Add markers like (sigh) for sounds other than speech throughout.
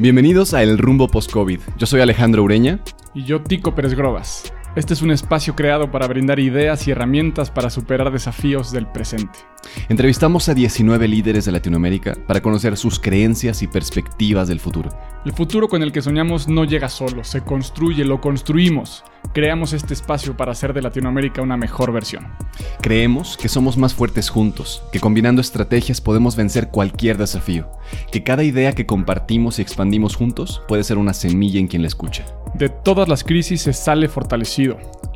Bienvenidos a El Rumbo Post-COVID. Yo soy Alejandro Ureña. Y yo, Tico Pérez Grobas. Este es un espacio creado para brindar ideas y herramientas para superar desafíos del presente. Entrevistamos a 19 líderes de Latinoamérica para conocer sus creencias y perspectivas del futuro. El futuro con el que soñamos no llega solo, se construye, lo construimos. Creamos este espacio para hacer de Latinoamérica una mejor versión. Creemos que somos más fuertes juntos, que combinando estrategias podemos vencer cualquier desafío, que cada idea que compartimos y expandimos juntos puede ser una semilla en quien la escucha. De todas las crisis se sale fortalecido.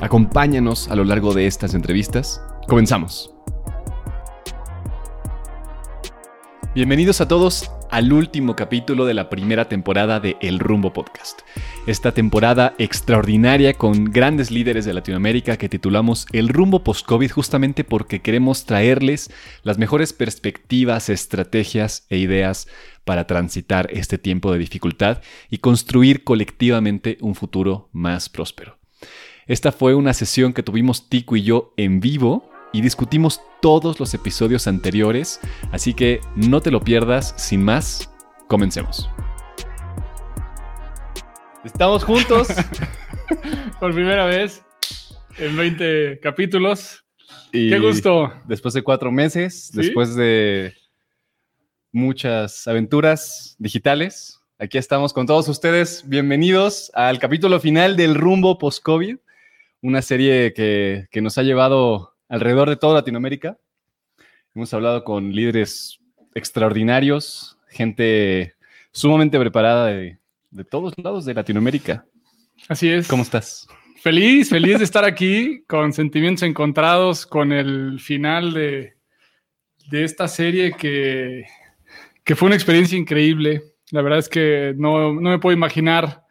Acompáñanos a lo largo de estas entrevistas. Comenzamos. Bienvenidos a todos al último capítulo de la primera temporada de El Rumbo Podcast. Esta temporada extraordinaria con grandes líderes de Latinoamérica que titulamos El Rumbo Post-COVID justamente porque queremos traerles las mejores perspectivas, estrategias e ideas para transitar este tiempo de dificultad y construir colectivamente un futuro más próspero. Esta fue una sesión que tuvimos Tico y yo en vivo y discutimos todos los episodios anteriores, así que no te lo pierdas. Sin más, comencemos. Estamos juntos (laughs) por primera vez en 20 capítulos. Y Qué gusto. Después de cuatro meses, ¿Sí? después de muchas aventuras digitales, aquí estamos con todos ustedes. Bienvenidos al capítulo final del Rumbo Post-COVID, una serie que, que nos ha llevado alrededor de toda Latinoamérica. Hemos hablado con líderes extraordinarios, gente sumamente preparada de, de todos lados de Latinoamérica. Así es. ¿Cómo estás? Feliz, feliz de estar aquí con sentimientos encontrados con el final de, de esta serie que, que fue una experiencia increíble. La verdad es que no, no me puedo imaginar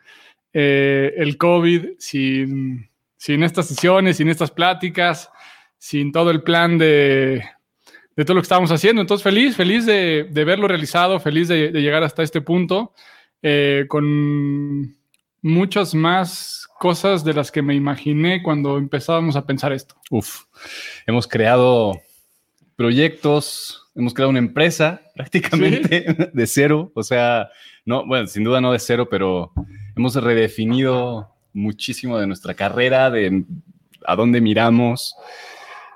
eh, el COVID sin, sin estas sesiones, sin estas pláticas, sin todo el plan de, de todo lo que estábamos haciendo. Entonces, feliz, feliz de, de verlo realizado, feliz de, de llegar hasta este punto, eh, con muchas más cosas de las que me imaginé cuando empezábamos a pensar esto. Uf, hemos creado proyectos, hemos creado una empresa (laughs) prácticamente de cero, o sea, no, bueno, sin duda no de cero, pero hemos redefinido muchísimo de nuestra carrera, de a dónde miramos,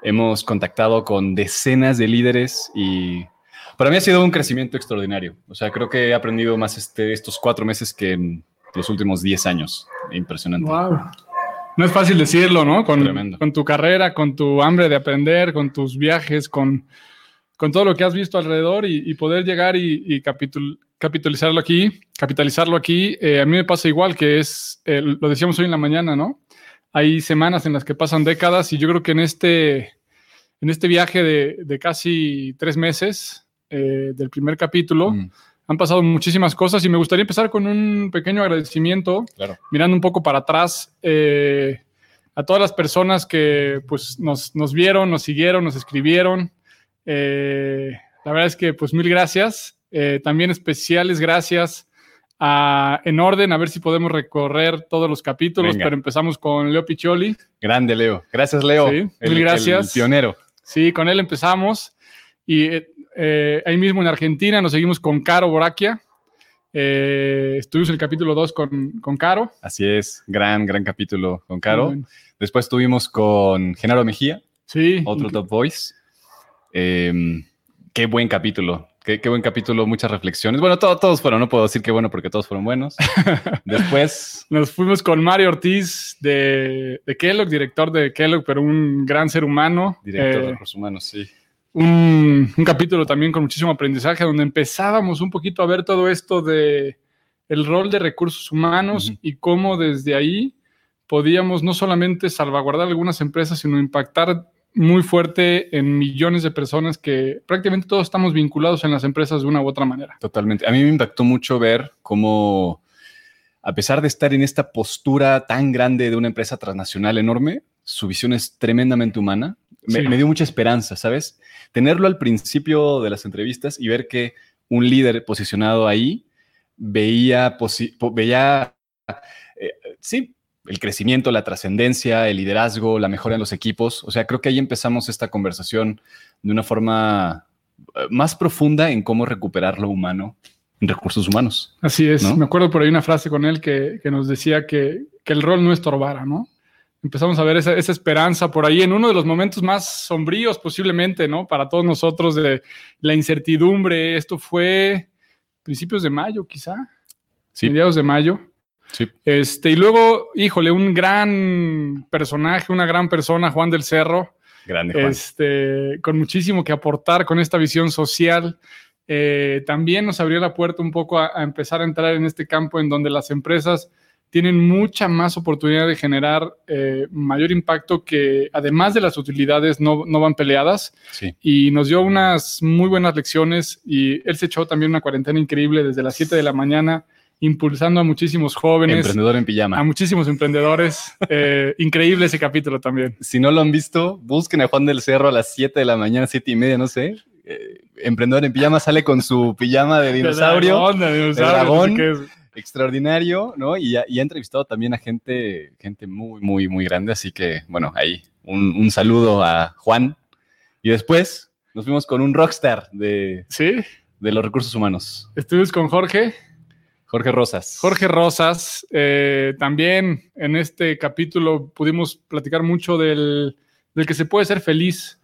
hemos contactado con decenas de líderes y para mí ha sido un crecimiento extraordinario, o sea, creo que he aprendido más este, estos cuatro meses que en los últimos diez años, impresionante. Wow. No es fácil decirlo, ¿no? Con, Tremendo. con tu carrera, con tu hambre de aprender, con tus viajes, con, con todo lo que has visto alrededor y, y poder llegar y, y capitul- capitalizarlo aquí, capitalizarlo aquí. Eh, a mí me pasa igual que es, eh, lo decíamos hoy en la mañana, ¿no? Hay semanas en las que pasan décadas y yo creo que en este, en este viaje de, de casi tres meses eh, del primer capítulo Mm, han pasado muchísimas cosas y me gustaría empezar con un pequeño agradecimiento claro. mirando un poco para atrás, a todas las personas que pues, nos, nos vieron, nos siguieron, nos escribieron. La verdad es que pues mil gracias. También especiales gracias a En Orden, a ver si podemos recorrer todos los capítulos, Venga. pero empezamos con Leo Piccioli. Grande, Leo. Gracias, Leo. Sí, mil gracias. el pionero. Sí, con él empezamos. Y eh, eh, ahí mismo en Argentina nos seguimos con Caro Boraquia. Eh, estuvimos en el capítulo 2 con, con Caro. Así es, gran, gran capítulo con Caro. Después tuvimos con Genaro Mejía, Sí. otro Top Voice. Eh, qué buen capítulo, qué, qué buen capítulo, muchas reflexiones. Bueno, to- todos fueron, no puedo decir que bueno porque todos fueron buenos. (laughs) Después, Nos fuimos con Mario Ortiz de, de Kellogg, director de Kellogg, pero un gran ser humano. director de Eh, recursos humanos, sí. un, un capítulo también con muchísimo aprendizaje, donde empezábamos un poquito a ver todo esto de el rol de recursos humanos y cómo desde ahí podíamos no solamente salvaguardar algunas empresas, sino impactar muy fuerte en millones de personas que prácticamente todos estamos vinculados en las empresas de una u otra manera. Totalmente. A mí me impactó mucho ver cómo a pesar de estar en esta postura tan grande de una empresa transnacional enorme, su visión es tremendamente humana. Me, Sí. me dio mucha esperanza, ¿sabes? Tenerlo al principio de las entrevistas y ver que un líder posicionado ahí veía, veía eh, sí, el crecimiento, la trascendencia, el liderazgo, la mejora en los equipos. O sea, creo que ahí empezamos esta conversación de una forma eh, más profunda en cómo recuperar lo humano en recursos humanos. Así es. ¿No? Me acuerdo por ahí una frase con él que, que nos decía que, que el rol no estorbara, ¿no? Empezamos a ver esa, esa esperanza por ahí en uno de los momentos más sombríos posiblemente, ¿no? Para todos nosotros de la incertidumbre. Esto fue principios de mayo, quizá, Sí, mediados de mayo. Sí. Este, y luego, híjole, un gran personaje, una gran persona, Juan del Cerro, Grande, Juan. este, con muchísimo que aportar con esta visión social. Eh, también nos abrió la puerta un poco a, a empezar a entrar en este campo en donde las empresas tienen mucha más oportunidad de generar eh, mayor impacto que además de las utilidades no, no van peleadas Sí. y nos dio unas muy buenas lecciones y él se echó también una cuarentena increíble desde las 7 de la mañana impulsando a muchísimos jóvenes, Emprendedor en a pijama. muchísimos emprendedores. (laughs) Eh, increíble ese capítulo también. Si no lo han visto, busquen a Juan del Cerro a las 7 de la mañana, 7 y media, no sé. Eh, emprendedor en pijama sale con su pijama de dinosaurio. dragón, de dinosaurio, dragón. no sé extraordinario, ¿no? Y, ha- y ha entrevistado también a gente, gente muy, muy, muy grande. Así que, bueno, ahí un, un saludo a Juan. Y después nos fuimos con un rockstar de, Sí, de los recursos humanos, estuvimos con Jorge. Jorge Rosas. Jorge Rosas, eh, también en este capítulo pudimos platicar mucho del, del que se puede ser feliz,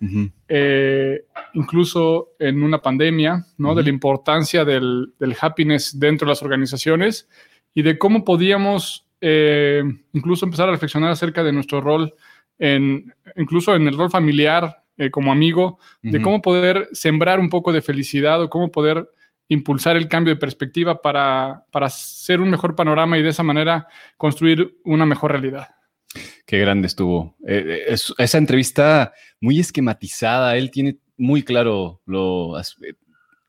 eh, incluso en una pandemia, ¿no? Ujú. De la importancia del, del happiness dentro de las organizaciones y de cómo podíamos eh, incluso empezar a reflexionar acerca de nuestro rol, en, incluso en el rol familiar, eh, como amigo, de cómo poder sembrar un poco de felicidad o cómo poder impulsar el cambio de perspectiva para, para hacer un mejor panorama y de esa manera construir una mejor realidad. Qué grande estuvo. Eh, eh, es- esa entrevista muy esquematizada. Él tiene muy claro los eh,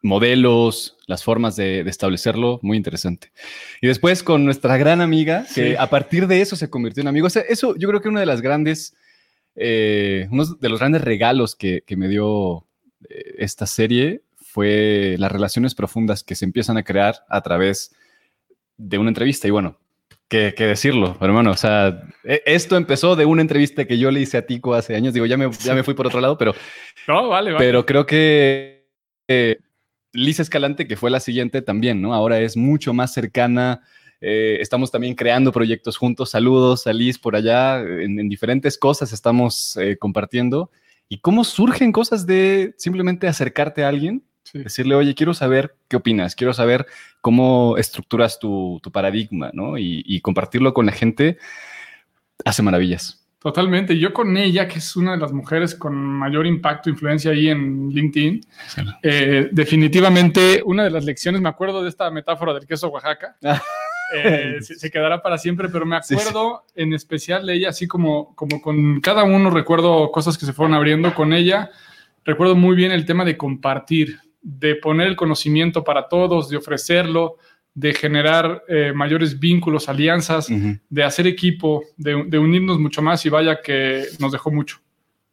modelos, las formas de, de establecerlo. Muy interesante. Y después con nuestra gran amiga, que Sí. a partir de eso se convirtió en amigo. O sea, eso yo creo que una de las grandes, eh, uno de los grandes regalos que, que me dio eh, esta serie fue las relaciones profundas que se empiezan a crear a través de una entrevista. Y bueno, ¿Qué, qué decirlo, hermano? O sea, e- esto empezó de una entrevista que yo le hice a Tico hace años. Digo, ya me, ya me fui por otro lado, pero, (laughs) No, vale, vale. pero creo que eh, Liz Escalante, que fue la siguiente también, ¿no? Ahora es mucho más cercana. eh, estamos también creando proyectos juntos. Saludos a Liz por allá. En, en diferentes cosas estamos eh, compartiendo. ¿Y cómo surgen cosas de simplemente acercarte a alguien? Sí. Decirle, oye, quiero saber qué opinas, quiero saber cómo estructuras tu, tu paradigma, ¿no? Y, y compartirlo con la gente hace maravillas. Totalmente. Yo con ella, que es una de las mujeres con mayor impacto e influencia ahí en LinkedIn, eh, definitivamente una de las lecciones, me acuerdo de esta metáfora del queso Oaxaca, eh, (laughs) se, se quedará para siempre, pero me Sí, sí. acuerdo en especial de ella, así como, como con cada uno recuerdo cosas que se fueron abriendo con ella, recuerdo muy bien el tema de compartir, de poner el conocimiento para todos, de ofrecerlo, de generar eh, mayores vínculos, alianzas, de hacer equipo, de, de unirnos mucho más y vaya que nos dejó mucho.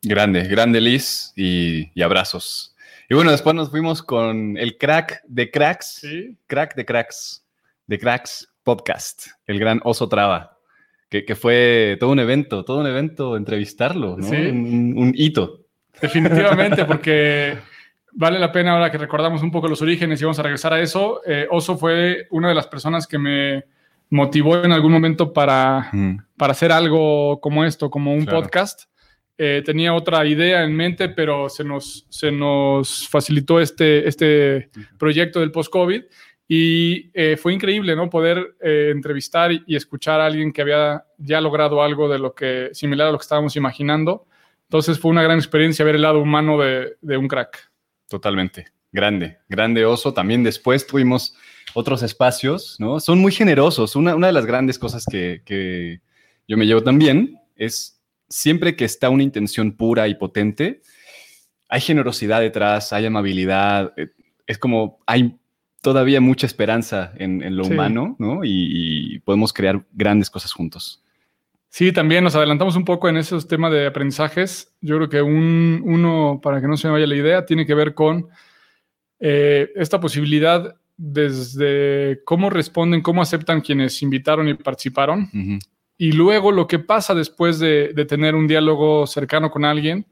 Grande, grande Liz y, y abrazos. Y bueno, después nos fuimos con el crack de cracks, Sí, crack de cracks, de cracks podcast, el gran Oso Traba, que, que fue todo un evento, todo un evento entrevistarlo, ¿no? Sí. Un, un hito. definitivamente, porque vale la pena ahora que recordamos un poco los orígenes y vamos a regresar a eso. eh, Oso fue una de las personas que me motivó en algún momento para, Ujú. para hacer algo como esto, como un Claro. podcast. Eh, tenía otra idea en mente, pero se nos, se nos facilitó este, este proyecto del post-COVID y eh, fue increíble, ¿no? Poder eh, entrevistar y, y escuchar a alguien que había ya logrado algo de lo que, similar a lo que estábamos imaginando. Entonces fue una gran experiencia ver el lado humano de, de un crack. Totalmente. Grande, grande oso. También después tuvimos otros espacios, ¿no? Son muy generosos. Una, una de las grandes cosas que, que yo me llevo también es siempre que está una intención pura y potente, hay generosidad detrás, hay amabilidad. eh, Es como hay todavía mucha esperanza en, lo humano, ¿no? Y, podemos crear grandes cosas juntos. Sí, también nos adelantamos un poco en esos temas de aprendizajes. Yo creo que un, uno, para que no se me vaya la idea, tiene que ver con eh, esta posibilidad desde cómo responden, cómo aceptan quienes invitaron y participaron, y luego lo que pasa después de, tener un diálogo cercano con alguien,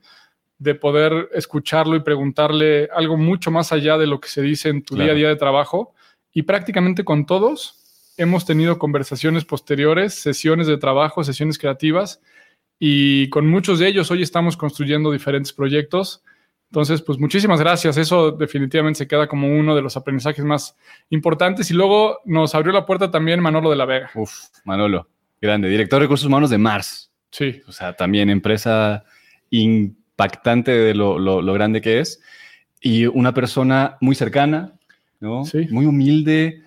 de poder escucharlo y preguntarle algo mucho más allá de lo que se dice en tu día a día de trabajo. Y prácticamente con todos hemos tenido conversaciones posteriores, sesiones de trabajo, sesiones creativas, y con muchos de ellos hoy estamos construyendo diferentes proyectos entonces, pues muchísimas gracias. Eso definitivamente se queda como uno de los aprendizajes más importantes. Y luego nos abrió la puerta también Manolo de la Vega. Uf, Manolo, grande. Director de recursos humanos de Mars. Sí. O sea, también empresa impactante de lo, grande que es. Y una persona muy cercana, ¿no? Sí. Muy humilde,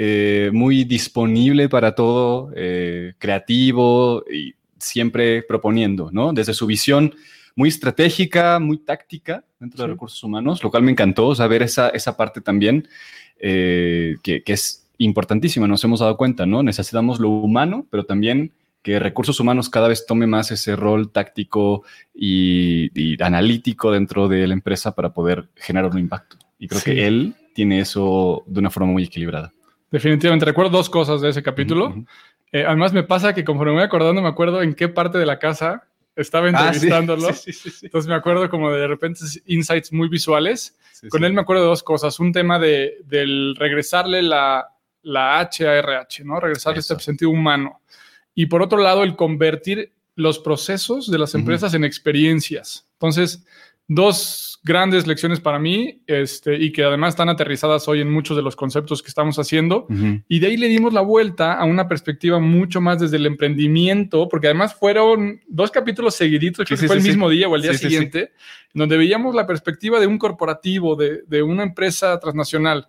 eh, muy disponible para todo, eh, creativo y siempre proponiendo, ¿no? Desde su visión muy estratégica, muy táctica dentro de recursos humanos, lo cual me encantó saber esa, esa parte también, eh, que, es importantísima, nos hemos dado cuenta, ¿no? Necesitamos lo humano, pero también que recursos humanos cada vez tome más ese rol táctico y, analítico dentro de la empresa para poder generar un impacto. Y creo que él tiene eso de una forma muy equilibrada. Definitivamente, recuerdo dos cosas de ese capítulo. Eh, además, me pasa que conforme me voy acordando, me acuerdo en qué parte de la casa estaba ah, entrevistándolo. (laughs) Entonces me acuerdo como de repente insights muy visuales. Con él me acuerdo de dos cosas. Un tema de, del regresarle la, la H a RH, ¿no? Regresarle este sentido humano. Y por otro lado, el convertir los procesos de las empresas en experiencias. Entonces, dos grandes lecciones para mí este, y que además están aterrizadas hoy en muchos de los conceptos que estamos haciendo. Y de ahí le dimos la vuelta a una perspectiva mucho más desde el emprendimiento, porque además fueron dos capítulos seguiditos, que fue el mismo día o el día siguiente, donde veíamos la perspectiva de un corporativo, de, de una empresa transnacional.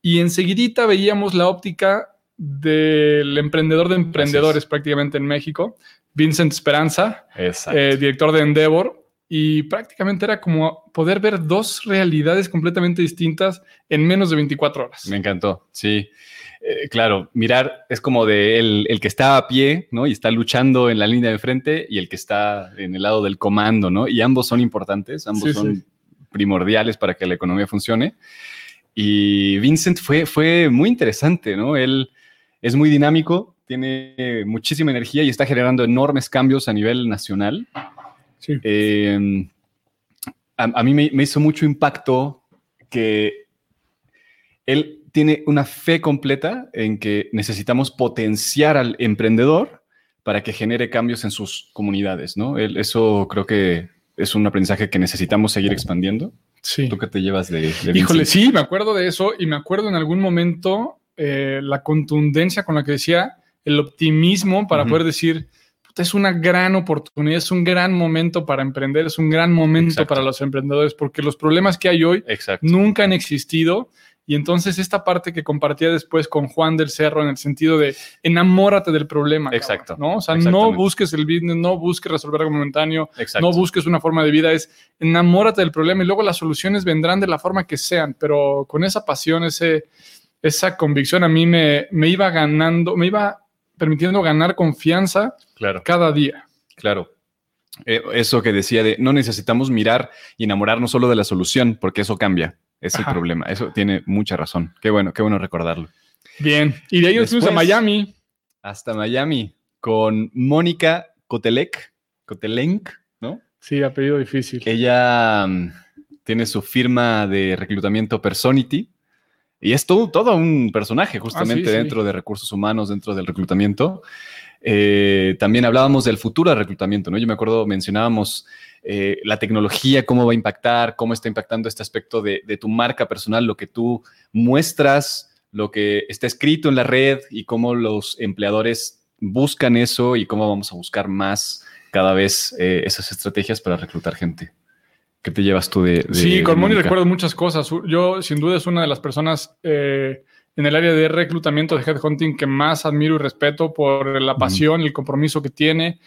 Y enseguidita veíamos la óptica del emprendedor de emprendedores prácticamente en México, Vincent Esperanza, eh, director de Endeavor, y prácticamente era como poder ver dos realidades completamente distintas en menos de 24 horas. Me encantó, sí. Eh, claro, mirar es como de el, que está a pie, ¿no? Y está luchando en la línea de frente y el que está en el lado del comando, ¿no? Y ambos son importantes, ambos son primordiales para que la economía funcione. Y Vincent fue, fue muy interesante, ¿no? Él es muy dinámico, tiene muchísima energía y está generando enormes cambios a nivel nacional. Em, a, mí me, hizo mucho impacto que él tiene una fe completa en que necesitamos potenciar al emprendedor para que genere cambios en sus comunidades, ¿no? eso creo que es un aprendizaje que necesitamos seguir expandiendo. Sí. ¿Tú qué te llevas de, Híjole, sí, me acuerdo de eso y me acuerdo en algún momento eh, la contundencia con la que decía el optimismo para poder decir, es una gran oportunidad, es un gran momento para emprender, es un gran momento para los emprendedores, porque los problemas que hay hoy nunca han existido. Y entonces esta parte que compartía después con Juan del Cerro en el sentido de enamórate del problema. Exacto. ¿no? O sea, no busques el business, no busques resolver algo momentáneo, no busques una forma de vida, es enamórate del problema y luego las soluciones vendrán de la forma que sean, pero con esa pasión, ese, esa convicción a mí me, me iba ganando, me iba permitiendo ganar confianza claro. cada día. Claro. Eh, eso que decía de no necesitamos mirar y enamorarnos solo de la solución, porque eso cambia. Es el problema. Eso tiene mucha razón. Qué bueno, qué bueno recordarlo. Bien. Y de ahí nos fuimos a Miami. Hasta Miami con Mónica Cotelec. Cotelenc, ¿no? Sí, apellido difícil. Ella mm, tiene su firma de reclutamiento Personity y es todo, un personaje justamente ah, dentro de recursos humanos, dentro del reclutamiento. Eh, también hablábamos del futuro del reclutamiento, ¿no? Yo me acuerdo, mencionábamos eh, la tecnología, cómo va a impactar, cómo está impactando este aspecto de, tu marca personal, lo que tú muestras, lo que está escrito en la red y cómo los empleadores buscan eso y cómo vamos a buscar más cada vez eh, esas estrategias para reclutar gente. ¿Qué te llevas tú de... sí, con Moni recuerdo muchas cosas. Yo sin duda es una de las personas eh, en el área de reclutamiento de headhunting que más admiro y respeto por la pasión y el compromiso que tiene.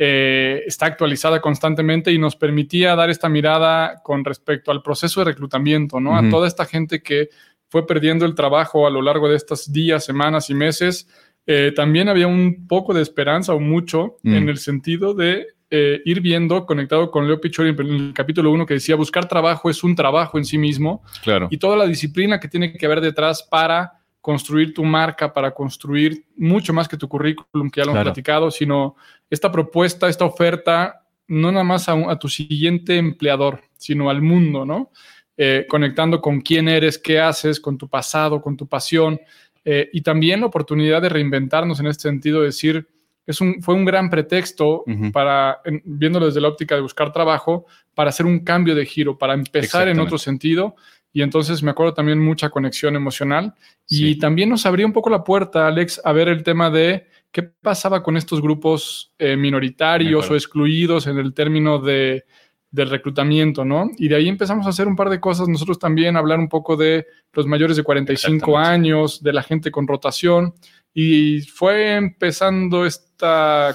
Eh, está actualizada constantemente y nos permitía dar esta mirada con respecto al proceso de reclutamiento, ¿no? A toda esta gente que fue perdiendo el trabajo a lo largo de estos días, semanas y meses, eh, también había un poco de esperanza o mucho Mm. en el sentido de eh, ir viendo, conectado con Leo Pichori en el capítulo 1 que decía, buscar trabajo es un trabajo en sí mismo Claro. y toda la disciplina que tiene que haber detrás para construir tu marca, para construir mucho más que tu currículum, que ya lo hemos Claro. platicado, sino esta propuesta, esta oferta, no nada más a, un- a tu siguiente empleador, sino al mundo, ¿no? Eh, conectando con quién eres, qué haces, con tu pasado, con tu pasión, eh, y también la oportunidad de reinventarnos en este sentido, decir, es un, fue un gran pretexto para, en- viéndolo desde la óptica de buscar trabajo, para hacer un cambio de giro, para empezar en otro sentido. Y entonces me acuerdo también mucha conexión emocional. Y también nos abría un poco la puerta, Alex, a ver el tema de qué pasaba con estos grupos eh, minoritarios o excluidos en el término de, del reclutamiento, ¿no? Y de ahí empezamos a hacer un par de cosas. Nosotros también hablar un poco de los mayores de 45 Exactamente. años, de la gente con rotación. Y fue empezando este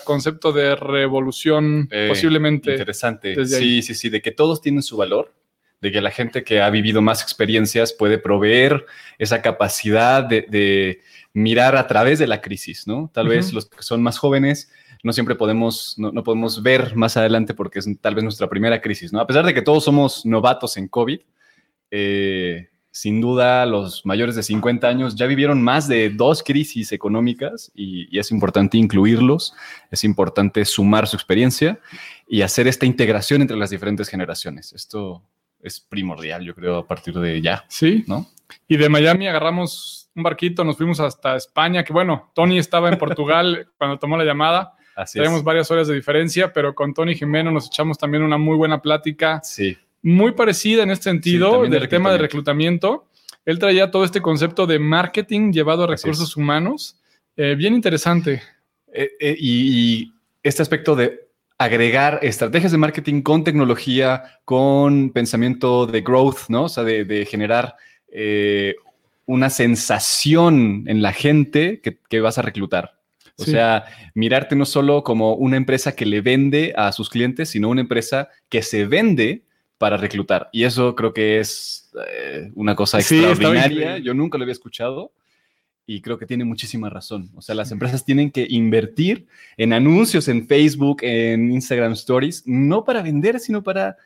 concepto de revolución, Eh, posiblemente. Interesante. Sí, sí, sí, de que todos tienen su valor, de que la gente que ha vivido más experiencias puede proveer esa capacidad de, de mirar a través de la crisis, ¿no? Tal vez Ujú. los que son más jóvenes no siempre podemos, no, no podemos ver más adelante porque es tal vez nuestra primera crisis, ¿no? A pesar de que todos somos novatos en COVID, eh, sin duda los mayores de 50 años ya vivieron más de dos crisis económicas y, y es importante incluirlos, es importante sumar su experiencia y hacer esta integración entre las diferentes generaciones. Esto es primordial, yo creo, a partir de ya, Sí. ¿no? Y de Miami agarramos un barquito, nos fuimos hasta España, que bueno, Tony estaba en Portugal (laughs) cuando tomó la llamada. Así Tenemos varias horas de diferencia, pero con Tony Jimeno nos echamos también una muy buena plática, Sí, muy parecida en este sentido de del tema de reclutamiento. Él traía todo este concepto de marketing llevado a recursos humanos. Eh, bien interesante. Eh, eh, y, y este aspecto de agregar estrategias de marketing con tecnología, con pensamiento de growth, ¿no? O sea, de, de generar eh, una sensación en la gente que, que vas a reclutar. O Sí. sea, mirarte no solo como una empresa que le vende a sus clientes, sino una empresa que se vende para reclutar. Y eso creo que es eh, una cosa Sí, extraordinaria. Yo nunca lo había escuchado y creo que tiene muchísima razón. O sea, las empresas tienen que invertir en anuncios en Facebook, en Instagram Stories, no para vender, sino para,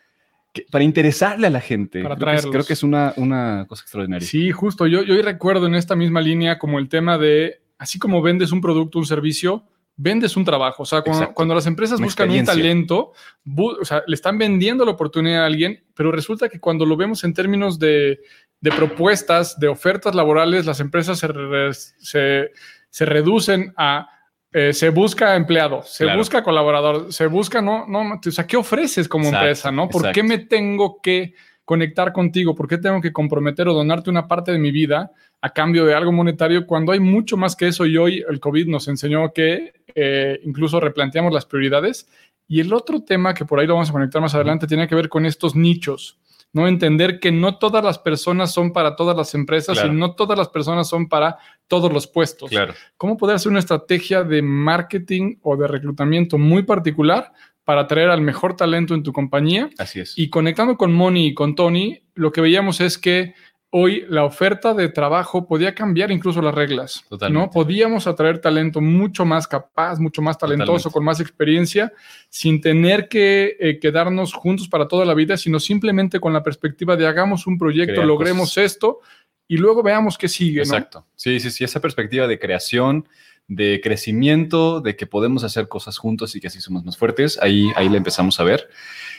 para interesarle a la gente. Para creo, que es, creo que es una, una cosa extraordinaria. Sí, justo. Yo, yo recuerdo en esta misma línea como el tema de, así como vendes un producto, un servicio, vendes un trabajo. O sea, cuando, cuando las empresas Una buscan un talento, bu- o sea, le están vendiendo la oportunidad a alguien, pero resulta que cuando lo vemos en términos de, de propuestas, de ofertas laborales, las empresas se, re- se, se reducen a... eh, se busca empleado, se Claro. busca colaborador, se busca, no, no, o sea, ¿qué ofreces como Exacto, empresa, no? ¿Por qué me tengo que conectar contigo? ¿Por qué tengo que comprometer o donarte una parte de mi vida a cambio de algo monetario cuando hay mucho más que eso? Y hoy el COVID nos enseñó que eh, incluso replanteamos las prioridades. Y el otro tema que por ahí lo vamos a conectar más adelante tiene que ver con estos nichos. No entender que no todas las personas son para todas las empresas Claro. y no todas las personas son para todos los puestos. Claro. ¿Cómo poder hacer una estrategia de marketing o de reclutamiento muy particular para atraer al mejor talento en tu compañía? Así es. Y conectando con Moni y con Tony, lo que veíamos es que hoy la oferta de trabajo podía cambiar incluso las reglas. Totalmente. ¿no? Podíamos atraer talento mucho más capaz, mucho más talentoso, Totalmente. con más experiencia, sin tener que eh, quedarnos juntos para toda la vida, sino simplemente con la perspectiva de hagamos un proyecto, logremos esto y luego veamos qué sigue. ¿no? Exacto. Sí, sí, sí, esa perspectiva de creación, de crecimiento, de que podemos hacer cosas juntos y que así somos más fuertes, ahí, ahí la empezamos a ver.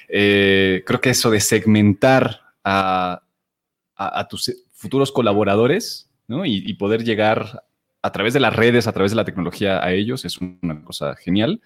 Eh, creo que eso de segmentar a, a- tus futuros colaboradores ¿no? y, poder llegar a través de las redes, a través de la tecnología a ellos es una cosa genial.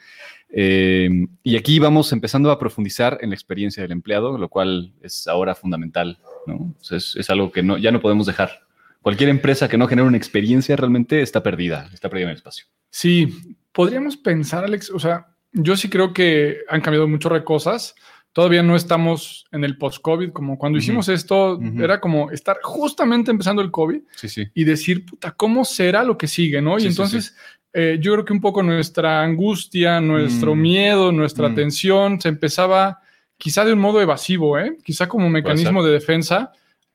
Eh, y aquí vamos empezando a profundizar en la experiencia del empleado, lo cual es ahora fundamental. ¿no? Es, es algo que no, ya no podemos dejar. Cualquier empresa que no genere una experiencia realmente está perdida, está perdida en el espacio. Sí, podríamos pensar, Alex, o sea, yo sí creo que han cambiado muchas cosas. Todavía no estamos en el post-COVID, como cuando hicimos esto, era como estar justamente empezando el COVID Sí, sí. y decir, puta, ¿cómo será lo que sigue? ¿no? Sí, y entonces eh, yo creo que un poco nuestra angustia, nuestro Mm. miedo, nuestra Mm. tensión se empezaba quizá de un modo evasivo, ¿eh? quizá como mecanismo de defensa,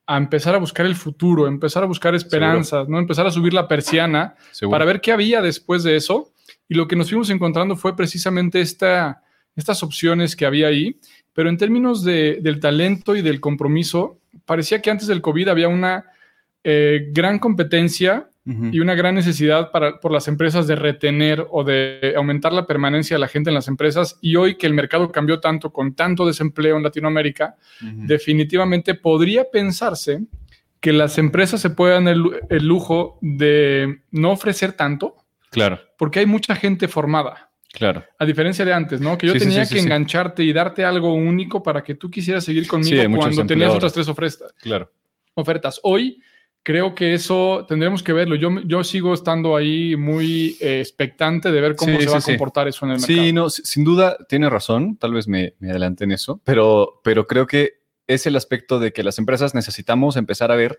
a empezar a buscar el futuro, empezar a buscar esperanzas, ¿no? Empezar a subir la persiana Seguro. para ver qué había después de eso. Y lo que nos fuimos encontrando fue precisamente esta, estas opciones que había ahí. Pero en términos de- del talento y del compromiso, parecía que antes del COVID había una eh, gran competencia Y una gran necesidad para, por las empresas de retener o de aumentar la permanencia de la gente en las empresas. Y hoy que el mercado cambió tanto, con tanto desempleo en Latinoamérica, definitivamente podría pensarse que las empresas se puedan el, el lujo de no ofrecer tanto, Claro, porque hay mucha gente formada. claro. A diferencia de antes, ¿no? Que yo Sí, tenía sí, sí, que engancharte y darte algo único para que tú quisieras seguir conmigo cuando tenías otras tres ofertas Claro. ofertas. Hoy creo que eso tendremos que verlo. Yo, yo sigo estando ahí muy eh, expectante de ver cómo Sí, se va a sí. comportar eso en el mercado. Sí, no, si- sin duda tiene razón, tal vez me, me adelante en eso, pero, pero creo que es el aspecto de que las empresas necesitamos empezar a ver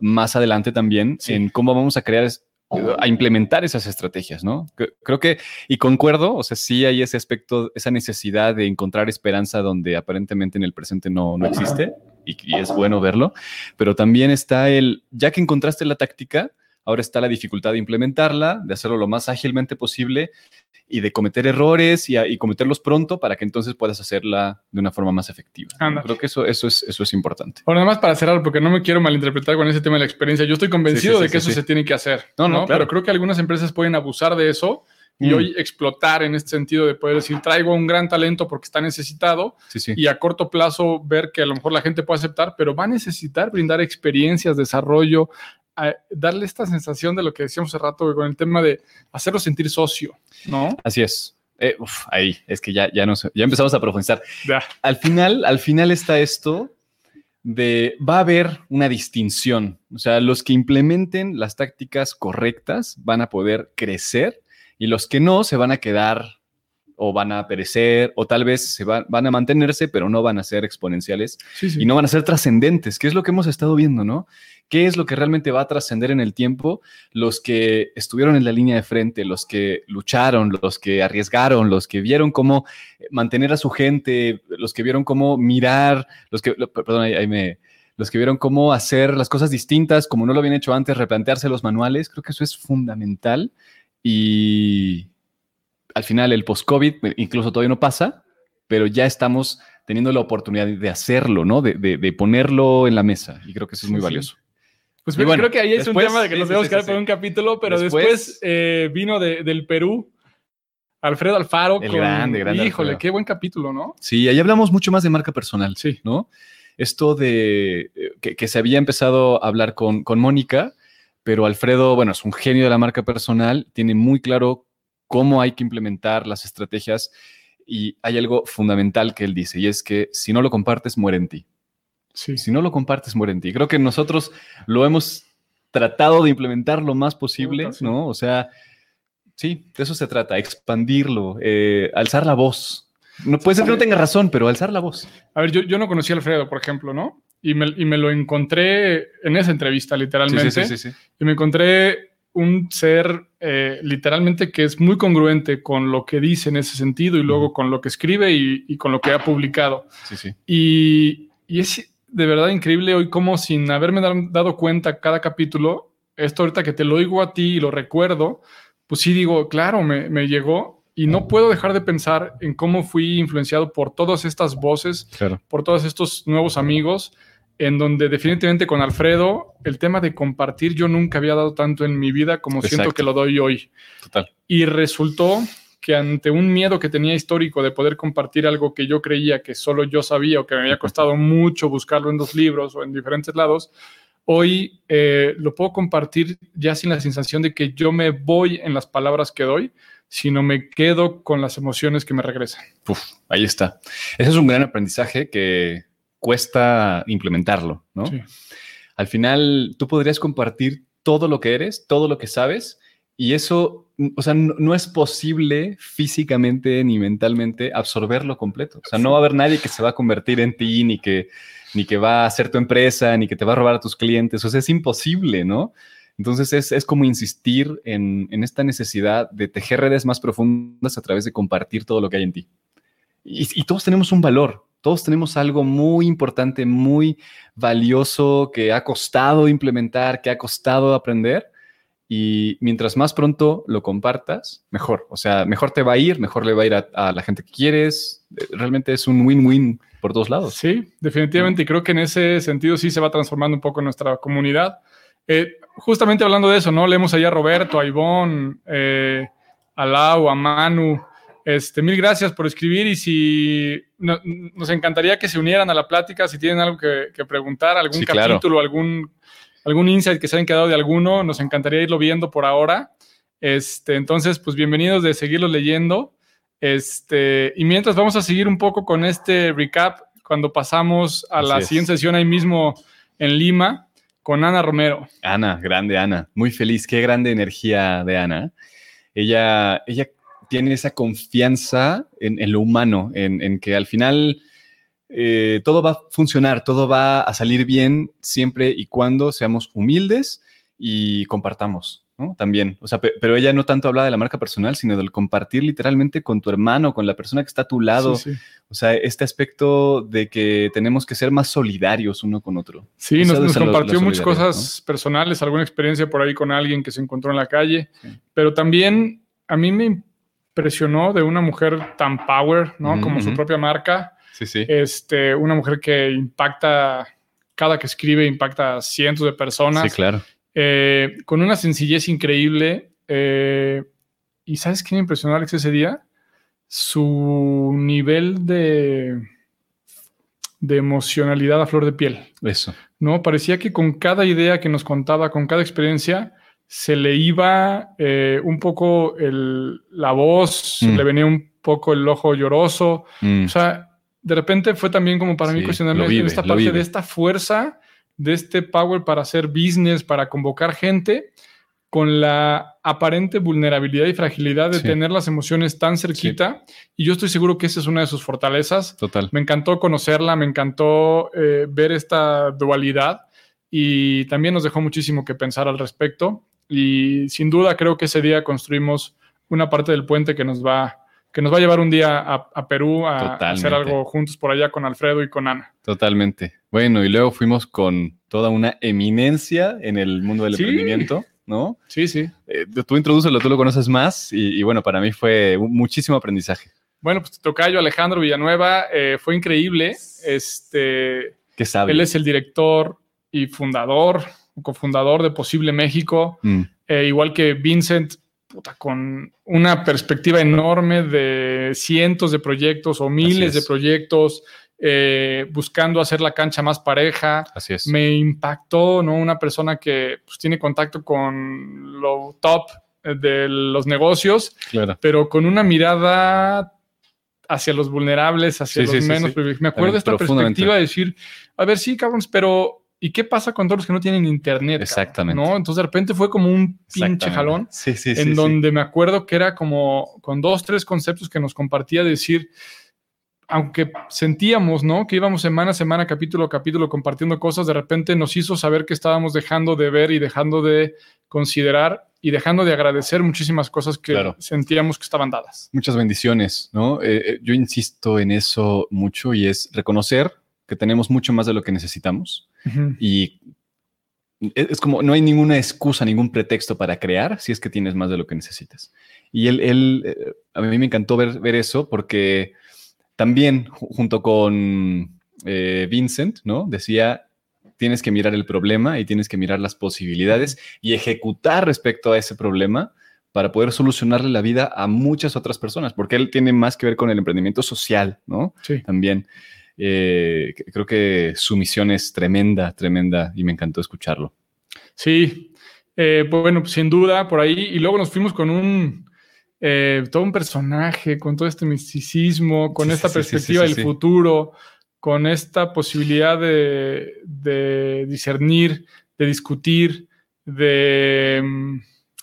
más adelante también en cómo vamos a crear, a implementar esas estrategias, ¿no? Cre- Creo que, y concuerdo, o sea, sí hay ese aspecto, esa necesidad de encontrar esperanza donde aparentemente en el presente no, no existe, y, y es bueno verlo, pero también está el, ya que encontraste la táctica, ahora está la dificultad de implementarla, de hacerlo lo más ágilmente posible y de cometer errores y, a- y cometerlos pronto para que entonces puedas hacerla de una forma más efectiva. Creo que eso, eso, es, eso es importante. Ahora, nada más para cerrar, porque no me quiero malinterpretar con ese tema de la experiencia. Yo estoy convencido Sí, sí, de que eso se tiene que hacer. No, no, claro. Pero creo que algunas empresas pueden abusar de eso y Mm. hoy explotar en este sentido de poder decir, traigo un gran talento porque está necesitado Sí, sí. y a corto plazo ver que a lo mejor la gente puede aceptar, pero va a necesitar brindar experiencias, desarrollo, a- darle esta sensación de lo que decíamos hace rato con el tema de hacerlo sentir socio, ¿no? Así es. Eh, uf, ahí, es que ya, ya, nos, ya empezamos a profundizar. Ya. Al final, al final está esto de, va a haber una distinción. O sea, los que implementen las tácticas correctas van a poder crecer y los que no se van a quedar o van a perecer o tal vez se van, van a mantenerse, pero no van a ser exponenciales Sí, sí. y no van a ser trascendentes, que es lo que hemos estado viendo, ¿no? ¿Qué es lo que realmente va a trascender en el tiempo? Los que estuvieron en la línea de frente, los que lucharon, los que arriesgaron, los que vieron cómo mantener a su gente, los que vieron cómo mirar, los que, perdón, ahí, ahí me, los que vieron cómo hacer las cosas distintas, como no lo habían hecho antes, replantearse los manuales, creo que eso es fundamental y al final el post-COVID incluso todavía no pasa, pero ya estamos teniendo la oportunidad de hacerlo, ¿no? De, de- de ponerlo en la mesa y creo que eso es muy sí. valioso. Pues bueno, creo que ahí es un tema de que nos debemos sí, quedar por un capítulo, pero Después- después, eh, vino de- del Perú Alfredo Alfaro. El grande, grande Híjole, Alfredo. qué buen capítulo, ¿no? Sí, ahí hablamos mucho más de marca personal, Sí. ¿no? Esto de eh, que, que se había empezado a hablar con, con Mónica, pero Alfredo, bueno, es un genio de la marca personal, tiene muy claro cómo hay que implementar las estrategias y hay algo fundamental que él dice y es que si no lo compartes, muere en ti. Sí. Si no lo compartes, muere en ti. Creo que nosotros lo hemos tratado de implementar lo más posible. ¿no? O sea, sí, de eso se trata, expandirlo, eh, alzar la voz. No puede ser que no tenga razón, pero alzar la voz. A ver, yo, yo no conocí a Alfredo, por ejemplo, ¿no? Y me, y me lo encontré en esa entrevista, literalmente. Sí, sí, sí. Y me encontré un ser eh, literalmente que es muy congruente con lo que dice en ese sentido y luego con lo que escribe y, y con lo que ha publicado. sí, sí. Y, y es de verdad increíble hoy como sin haberme dado cuenta cada capítulo, esto ahorita que te lo oigo a ti y lo recuerdo, pues sí digo, claro, me, me llegó y no puedo dejar de pensar en cómo fui influenciado por todas estas voces, Claro. por todos estos nuevos amigos, en donde definitivamente con Alfredo el tema de compartir yo nunca había dado tanto en mi vida como siento que lo doy hoy. Total. Y resultó que ante un miedo que tenía histórico de poder compartir algo que yo creía que solo yo sabía o que me había costado mucho buscarlo en dos libros o en diferentes lados, hoy eh, lo puedo compartir ya sin la sensación de que yo me voy en las palabras que doy, sino me quedo con las emociones que me regresan. Uf, ahí está. Ese es un gran aprendizaje que cuesta implementarlo, ¿no? Sí. Al final, tú podrías compartir todo lo que eres, todo lo que sabes, y eso, o sea, no, no es posible físicamente ni mentalmente absorberlo completo. O sea, no va a haber nadie que se va a convertir en ti, ni que, ni que va a hacer tu empresa, ni que te va a robar a tus clientes. O sea, es imposible, ¿no? Entonces es, es como insistir en, en esta necesidad de tejer redes más profundas a través de compartir todo lo que hay en ti. Y, y todos tenemos un valor. Todos tenemos algo muy importante, muy valioso que ha costado implementar, que ha costado aprender. Y mientras más pronto lo compartas, mejor. O sea, mejor te va a ir, mejor le va a ir a, la gente que quieres. Realmente es un win-win por dos lados. Sí, definitivamente. Y creo que en ese sentido sí se va transformando un poco nuestra comunidad. Eh, justamente hablando de eso, ¿no? Leemos allá a Roberto, a Ivonne, eh, a Lau, a Manu. Este, mil gracias por escribir y si nos encantaría que se unieran a la plática, si tienen algo que, preguntar, algún capítulo, algún, algún insight que se hayan quedado de alguno, nos encantaría irlo viendo por ahora. Este, entonces, pues bienvenidos de seguirlo leyendo. Este, y mientras vamos a seguir un poco con este recap cuando pasamos a la siguiente sesión ahí mismo en Lima con Ana Romero. Ana, grande Ana, muy feliz, qué grande energía de Ana. Ella, ella tiene esa confianza en, lo humano, en, que al final eh, todo va a funcionar, todo va a salir bien siempre y cuando seamos humildes y compartamos. ¿no? También, o sea, pero ella no tanto habla de la marca personal, sino del compartir literalmente con tu hermano, con la persona que está a tu lado. O sea, este aspecto de que tenemos que ser más solidarios uno con otro. Sí, nos, compartió muchas cosas personales, alguna experiencia por ahí con alguien que se encontró en la calle, pero también a mí me impresionó de una mujer tan power, ¿no? Como su propia marca. Sí, sí. Este, una mujer que impacta, cada que escribe impacta a cientos de personas. Sí, claro. Eh, con una sencillez increíble. Eh, ¿Y sabes qué me impresionó, Alex, ese día? Su nivel de, de emocionalidad a flor de piel. Eso. ¿No? Parecía que con cada idea que nos contaba, con cada experiencia, se le iba eh, un poco la voz, mm. le venía un poco el ojo lloroso. Mm. O sea, de repente fue también como para mí cuestionarme esta parte de esta fuerza, de este power para hacer business, para convocar gente, con la aparente vulnerabilidad y fragilidad de tener las emociones tan cerquita. Y yo estoy seguro que esa es una de sus fortalezas. Total. Me encantó conocerla, me encantó eh, ver esta dualidad y también nos dejó muchísimo que pensar al respecto. Y sin duda creo que ese día construimos una parte del puente que nos va, que nos va a llevar un día a, Perú a, hacer algo juntos por allá con Alfredo y con Ana. Totalmente. Bueno, y luego fuimos con toda una eminencia en el mundo del emprendimiento. ¿no? Sí, sí. Eh, tú introdúcelo, tú lo conoces más y, bueno, para mí fue muchísimo aprendizaje. Bueno, pues tocayo Alejandro Villanueva eh, fue increíble. Este, ¿Qué sabe? Él es el director y fundador cofundador de Posible México, mm. eh, igual que Vincent, con una perspectiva enorme de cientos de proyectos o miles de proyectos, eh, buscando hacer la cancha más pareja. Así es. Me impactó, ¿no? Una persona que pues, tiene contacto con lo top de los negocios, pero con una mirada hacia los vulnerables, hacia los menos privilegiados. Me acuerdo de esta perspectiva de decir, a ver, sí, cabrones, pero ¿Y qué pasa con todos los que no tienen internet? Exactamente. ¿no? Entonces de repente fue como un pinche jalón. Sí, sí, en donde me acuerdo que era como con dos, tres conceptos que nos compartía decir, aunque sentíamos, ¿no? Que íbamos semana a semana, capítulo a capítulo, compartiendo cosas, de repente nos hizo saber que estábamos dejando de ver y dejando de considerar y dejando de agradecer muchísimas cosas que sentíamos que estaban dadas. Muchas bendiciones, ¿no? Eh, eh, yo insisto en eso mucho y es reconocer que tenemos mucho más de lo que necesitamos y es como no hay ninguna excusa, ningún pretexto para crear si es que tienes más de lo que necesitas. Y él, él eh, a mí me encantó ver, ver eso porque también junto con eh, Vincent, ¿no? Decía, tienes que mirar el problema y tienes que mirar las posibilidades y ejecutar respecto a ese problema para poder solucionarle la vida a muchas otras personas, porque él tiene más que ver con el emprendimiento social, ¿no? Sí. También. Eh, creo que su misión es tremenda, tremenda y me encantó escucharlo. Sí, eh, bueno, pues, sin duda, por ahí. Y luego nos fuimos con un, eh, todo un personaje, con todo este misticismo, con esta perspectiva del futuro, con esta posibilidad de, de discernir, de discutir, de, mm,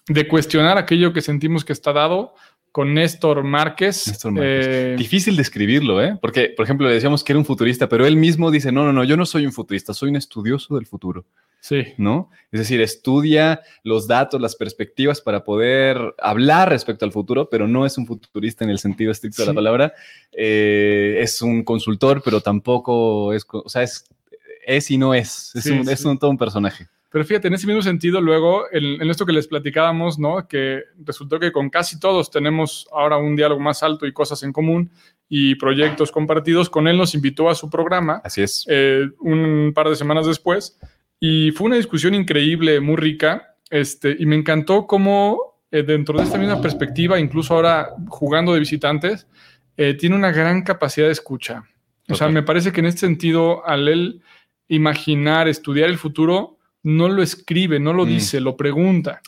de cuestionar aquello que sentimos que está dado con Néstor Márquez. Eh, Difícil describirlo, ¿eh? Porque, por ejemplo, le decíamos que era un futurista, pero él mismo dice, no, no, no, yo no soy un futurista, soy un estudioso del futuro. Sí. ¿no? Es decir, estudia los datos, las perspectivas para poder hablar respecto al futuro, pero no es un futurista en el sentido estricto de la palabra. Eh, es un consultor, pero tampoco es, o sea, es, es y no es. Es, Sí, un, sí. es un- todo un personaje. Pero fíjate, en ese mismo sentido, luego, en, en esto que les platicábamos, ¿no? Que resultó que con casi todos tenemos ahora un diálogo más alto y cosas en común y proyectos compartidos. Con él nos invitó a su programa Así es. eh, un par de semanas después y fue una discusión increíble, muy rica. Este, y me encantó cómo eh, dentro de esta misma perspectiva, incluso ahora jugando de visitantes, eh, tiene una gran capacidad de escucha. O sea, Total. me parece que en este sentido, al él imaginar, estudiar el futuro, no lo escribe, no lo Mm. dice, lo pregunta.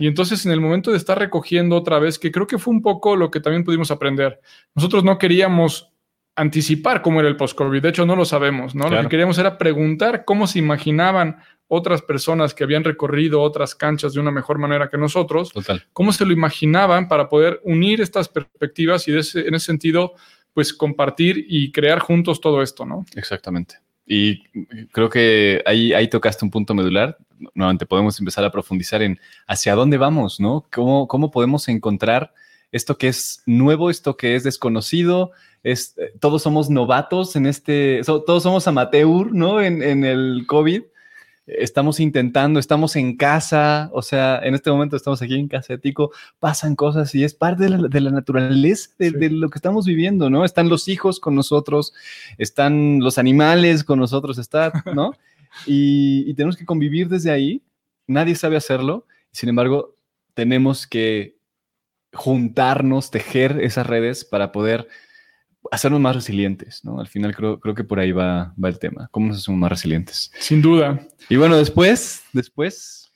Y entonces en el momento de estar recogiendo otra vez, que creo que fue un poco lo que también pudimos aprender, nosotros no queríamos anticipar cómo era el post-COVID, de hecho no lo sabemos, ¿no? Lo que queríamos era preguntar cómo se imaginaban otras personas que habían recorrido otras canchas de una mejor manera que nosotros, Total. cómo se lo imaginaban para poder unir estas perspectivas y de ese- en ese sentido, pues compartir y crear juntos todo esto, ¿no? Exactamente. Y creo que ahí, ahí tocaste un punto medular. Nuevamente podemos empezar a profundizar en hacia dónde vamos, ¿no? ¿Cómo, cómo podemos encontrar esto que es nuevo, esto que es desconocido? Es, eh, todos somos novatos en este, todos somos amateur, ¿no? En, en el COVID. Estamos intentando, estamos en casa, o sea, en este momento estamos aquí en casa de Tico, pasan cosas y es parte de la, de la naturaleza de, Sí. de lo que estamos viviendo, ¿no? Están los hijos con nosotros, están los animales con nosotros, está, ¿no? (laughs) Y, y tenemos que convivir desde ahí. Nadie sabe hacerlo. Sin embargo, tenemos que juntarnos, tejer esas redes para poder hacernos más resilientes, ¿no? Al final creo, creo que por ahí va, va el tema. ¿Cómo nos hacemos más resilientes? Sin duda. Y bueno, después, después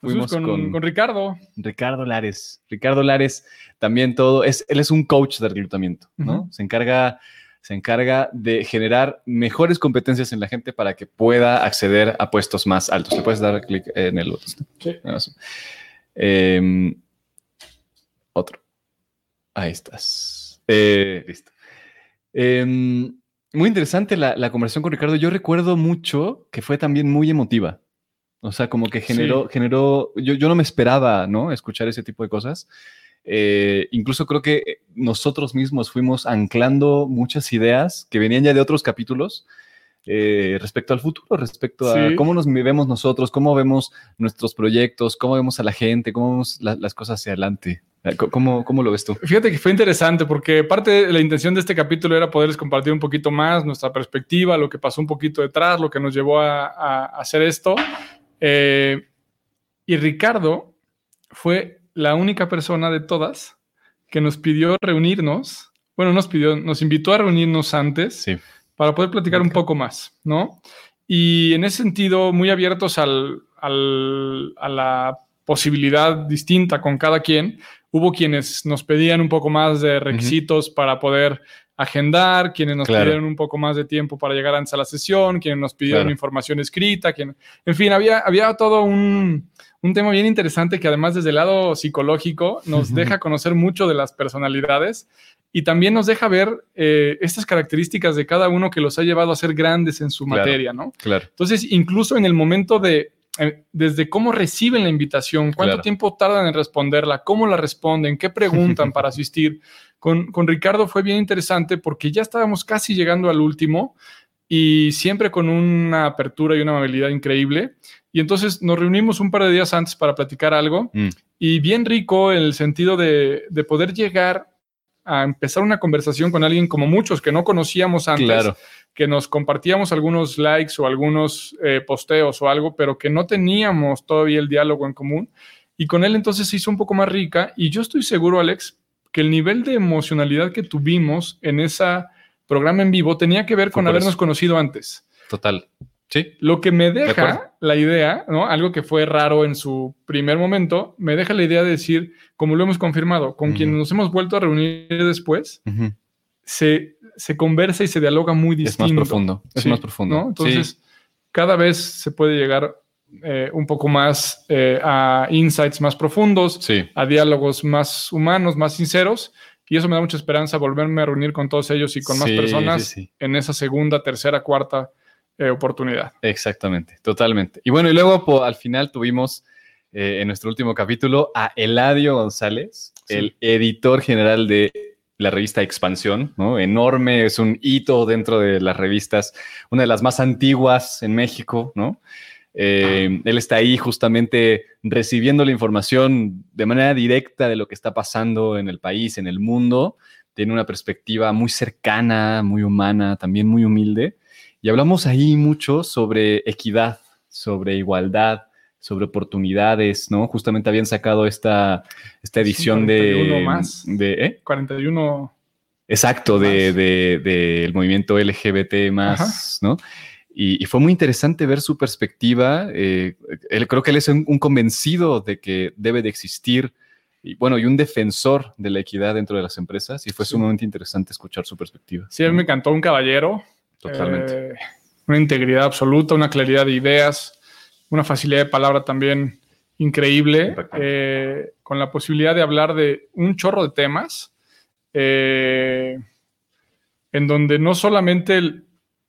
Fuimos con, con, con Ricardo. Ricardo Lares. Ricardo Lares también todo, es, él es un coach de reclutamiento, ¿no? Se encarga, se encarga de generar mejores competencias en la gente para que pueda acceder a puestos más altos. Le puedes dar clic en el botón. Sí. Em, otro. Ahí estás. Eh, listo. Em, muy interesante la, la conversación con Ricardo. Yo recuerdo mucho que fue también muy emotiva. O sea, como que generó, Sí. generó, yo, yo no me esperaba, ¿no? Escuchar ese tipo de cosas. Eh, incluso creo que nosotros mismos fuimos anclando muchas ideas que venían ya de otros capítulos eh, respecto al futuro, respecto a cómo nos vemos nosotros, cómo vemos nuestros proyectos, cómo vemos a la gente, cómo vemos la- las cosas hacia adelante. Eh, ¿Cómo, ¿Cómo lo ves tú? Fíjate que fue interesante porque parte de la intención de este capítulo era poderles compartir un poquito más nuestra perspectiva, lo que pasó un poquito detrás, lo que nos llevó a, a hacer esto. Eh, y Ricardo fue la única persona de todas que nos pidió reunirnos. Bueno, nos pidió, nos invitó a reunirnos antes Sí, para poder platicar un poco más, ¿no? Y en ese sentido, muy abiertos al, al- a la posibilidad distinta con cada quien. Hubo quienes nos pedían un poco más de requisitos para poder agendar, quienes nos Claro. pidieron un poco más de tiempo para llegar antes a la sesión, quienes nos pidieron Claro. información escrita, quien, en fin, había, había todo un, un tema bien interesante que además desde el lado psicológico nos Ujú. deja conocer mucho de las personalidades y también nos deja ver eh, estas características de cada uno que los ha llevado a ser grandes en su Claro. materia, ¿no? claro. Entonces, incluso en el momento de, desde cómo reciben la invitación, cuánto Claro. tiempo tardan en responderla, cómo la responden, qué preguntan (laughs) para asistir. Con, con Ricardo fue bien interesante porque ya estábamos casi llegando al último y siempre con una apertura y una amabilidad increíble. Y entonces nos reunimos un par de días antes para platicar algo Mm, y bien rico en el sentido de, de poder llegar a empezar una conversación con alguien como muchos que no conocíamos antes, claro. que nos compartíamos algunos likes o algunos eh, posteos o algo, pero que no teníamos todavía el diálogo en común. Y con él entonces se hizo un poco más rica y yo estoy seguro, Alex, que el nivel de emocionalidad que tuvimos en ese programa en vivo tenía que ver con habernos eso. conocido antes. Total. Sí, Lo que me deja la idea, ¿no? Algo que fue raro en su primer momento, me deja la idea de decir, como lo hemos confirmado, con Ujú. quienes nos hemos vuelto a reunir después, se, se conversa y se dialoga muy es distinto. más profundo. Es Sí, más profundo. ¿no? Entonces, cada vez se puede llegar eh, un poco más eh, a insights más profundos, sí, a diálogos más humanos, más sinceros. Y eso me da mucha esperanza volverme a reunir con todos ellos y con más personas en esa segunda, tercera, cuarta eh, oportunidad. Exactamente, totalmente. Y bueno, y luego al final tuvimos eh, en nuestro último capítulo a Eladio González, el editor general de la revista Expansión, ¿no? Enorme, es un hito dentro de las revistas, una de las más antiguas en México, ¿no? Eh, él está ahí justamente recibiendo la información de manera directa de lo que está pasando en el país, en el mundo. Tiene una perspectiva muy cercana, muy humana, también muy humilde. Y hablamos ahí mucho sobre equidad, sobre igualdad, sobre oportunidades, ¿no? Justamente habían sacado esta, esta edición de... más. De, ¿eh? 41... Exacto, del de, movimiento LGBT más, ¿no? Y, fue muy interesante ver su perspectiva. Eh, él, creo que él es un, convencido de que debe de existir, y bueno, y un defensor de la equidad dentro de las empresas, y fue sumamente interesante escuchar su perspectiva. Sí, a mí me encantó un caballero. Totalmente. Eh, una integridad absoluta, una claridad de ideas, una facilidad de palabra también increíble, eh, con la posibilidad de hablar de un chorro de temas, en donde no solamente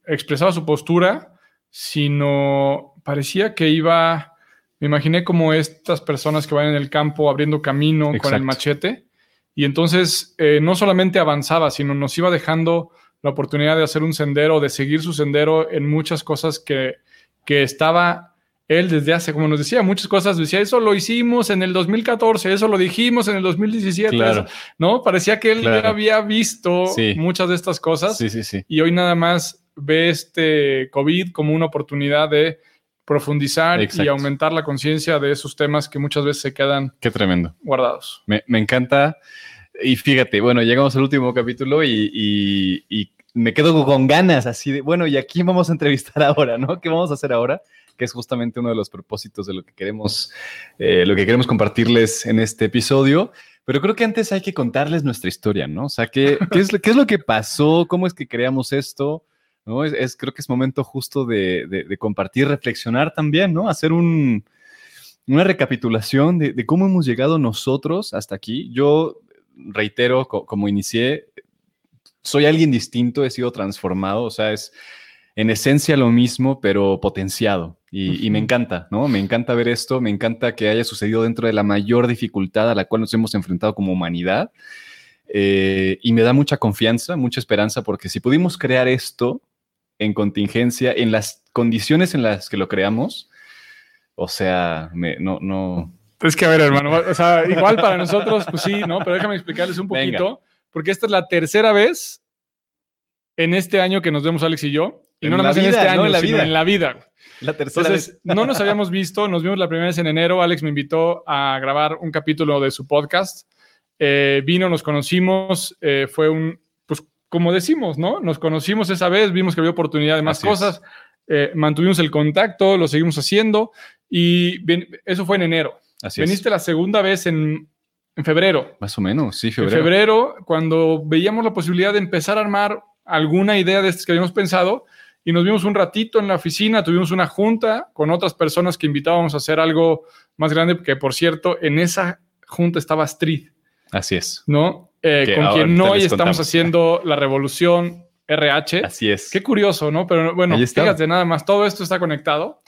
expresaba su postura, sino parecía que iba, me imaginé como estas personas que van en el campo abriendo camino con el machete, y entonces eh, no solamente avanzaba, sino nos iba dejando la oportunidad de hacer un sendero, de seguir su sendero en muchas cosas que, que estaba él desde hace, como nos decía, muchas cosas, decía, eso lo hicimos en el 2014, eso lo dijimos en el 2017, ¿no? Parecía que él ya había visto muchas de estas cosas sí, sí, sí. y hoy nada más ve este COVID como una oportunidad de profundizar y aumentar la conciencia de esos temas que muchas veces se quedan Qué tremendo. guardados. Me, encanta. Y fíjate, bueno, llegamos al último capítulo y, me quedo con ganas así de, bueno, y aquí vamos a entrevistar (laughs) ahora, ¿no? ¿Qué vamos a hacer ahora? Que es justamente uno de los propósitos de lo que queremos, eh, lo que queremos compartirles en este episodio. Pero creo que antes hay que contarles nuestra historia, ¿no? O sea, ¿qué, qué, es, qué es lo que pasó? ¿Cómo es que creamos esto? ¿no? Es, creo que es momento justo de, compartir, reflexionar también, ¿no? Hacer una recapitulación de, cómo hemos llegado nosotros hasta aquí. Yo reitero, como inicié, soy alguien distinto, he sido transformado, o sea, es en esencia lo mismo, pero potenciado. Y, me encanta, ¿no? Me encanta ver esto, me encanta que haya sucedido dentro de la mayor dificultad a la cual nos hemos enfrentado como humanidad. Eh, y me da mucha confianza, mucha esperanza, porque si pudimos crear esto, en contingencia, en las condiciones en las que lo creamos, o sea, no, no. Es que a ver, hermano, o sea, igual para nosotros, pues sí, ¿no? Pero déjame explicarles un poquito, porque esta es la tercera vez en este año que nos vemos Alex y yo, y no nada más en este año, en la sino vida. en la vida. La tercera vez. (laughs) No nos habíamos visto, nos vimos la primera vez en enero. Alex me invitó a grabar un capítulo de su podcast. Eh, vino, nos conocimos, eh, fue un, como decimos, ¿no? Nos conocimos esa vez, vimos que había oportunidad de más cosas, eh, mantuvimos el contacto, lo seguimos haciendo y eso fue en enero. Así Veniste la segunda vez en, febrero. Más o menos, sí, febrero. En febrero, cuando veíamos la posibilidad de empezar a armar alguna idea de estas que habíamos pensado y nos vimos un ratito en la oficina, tuvimos una junta con otras personas que invitábamos a hacer algo más grande, que por cierto, en esa junta estaba Street. Así es. ¿No? Eh, con quien hoy estamos haciendo la revolución RH. Así es. Qué curioso, ¿no? Pero bueno, fíjate nada más, todo esto está conectado.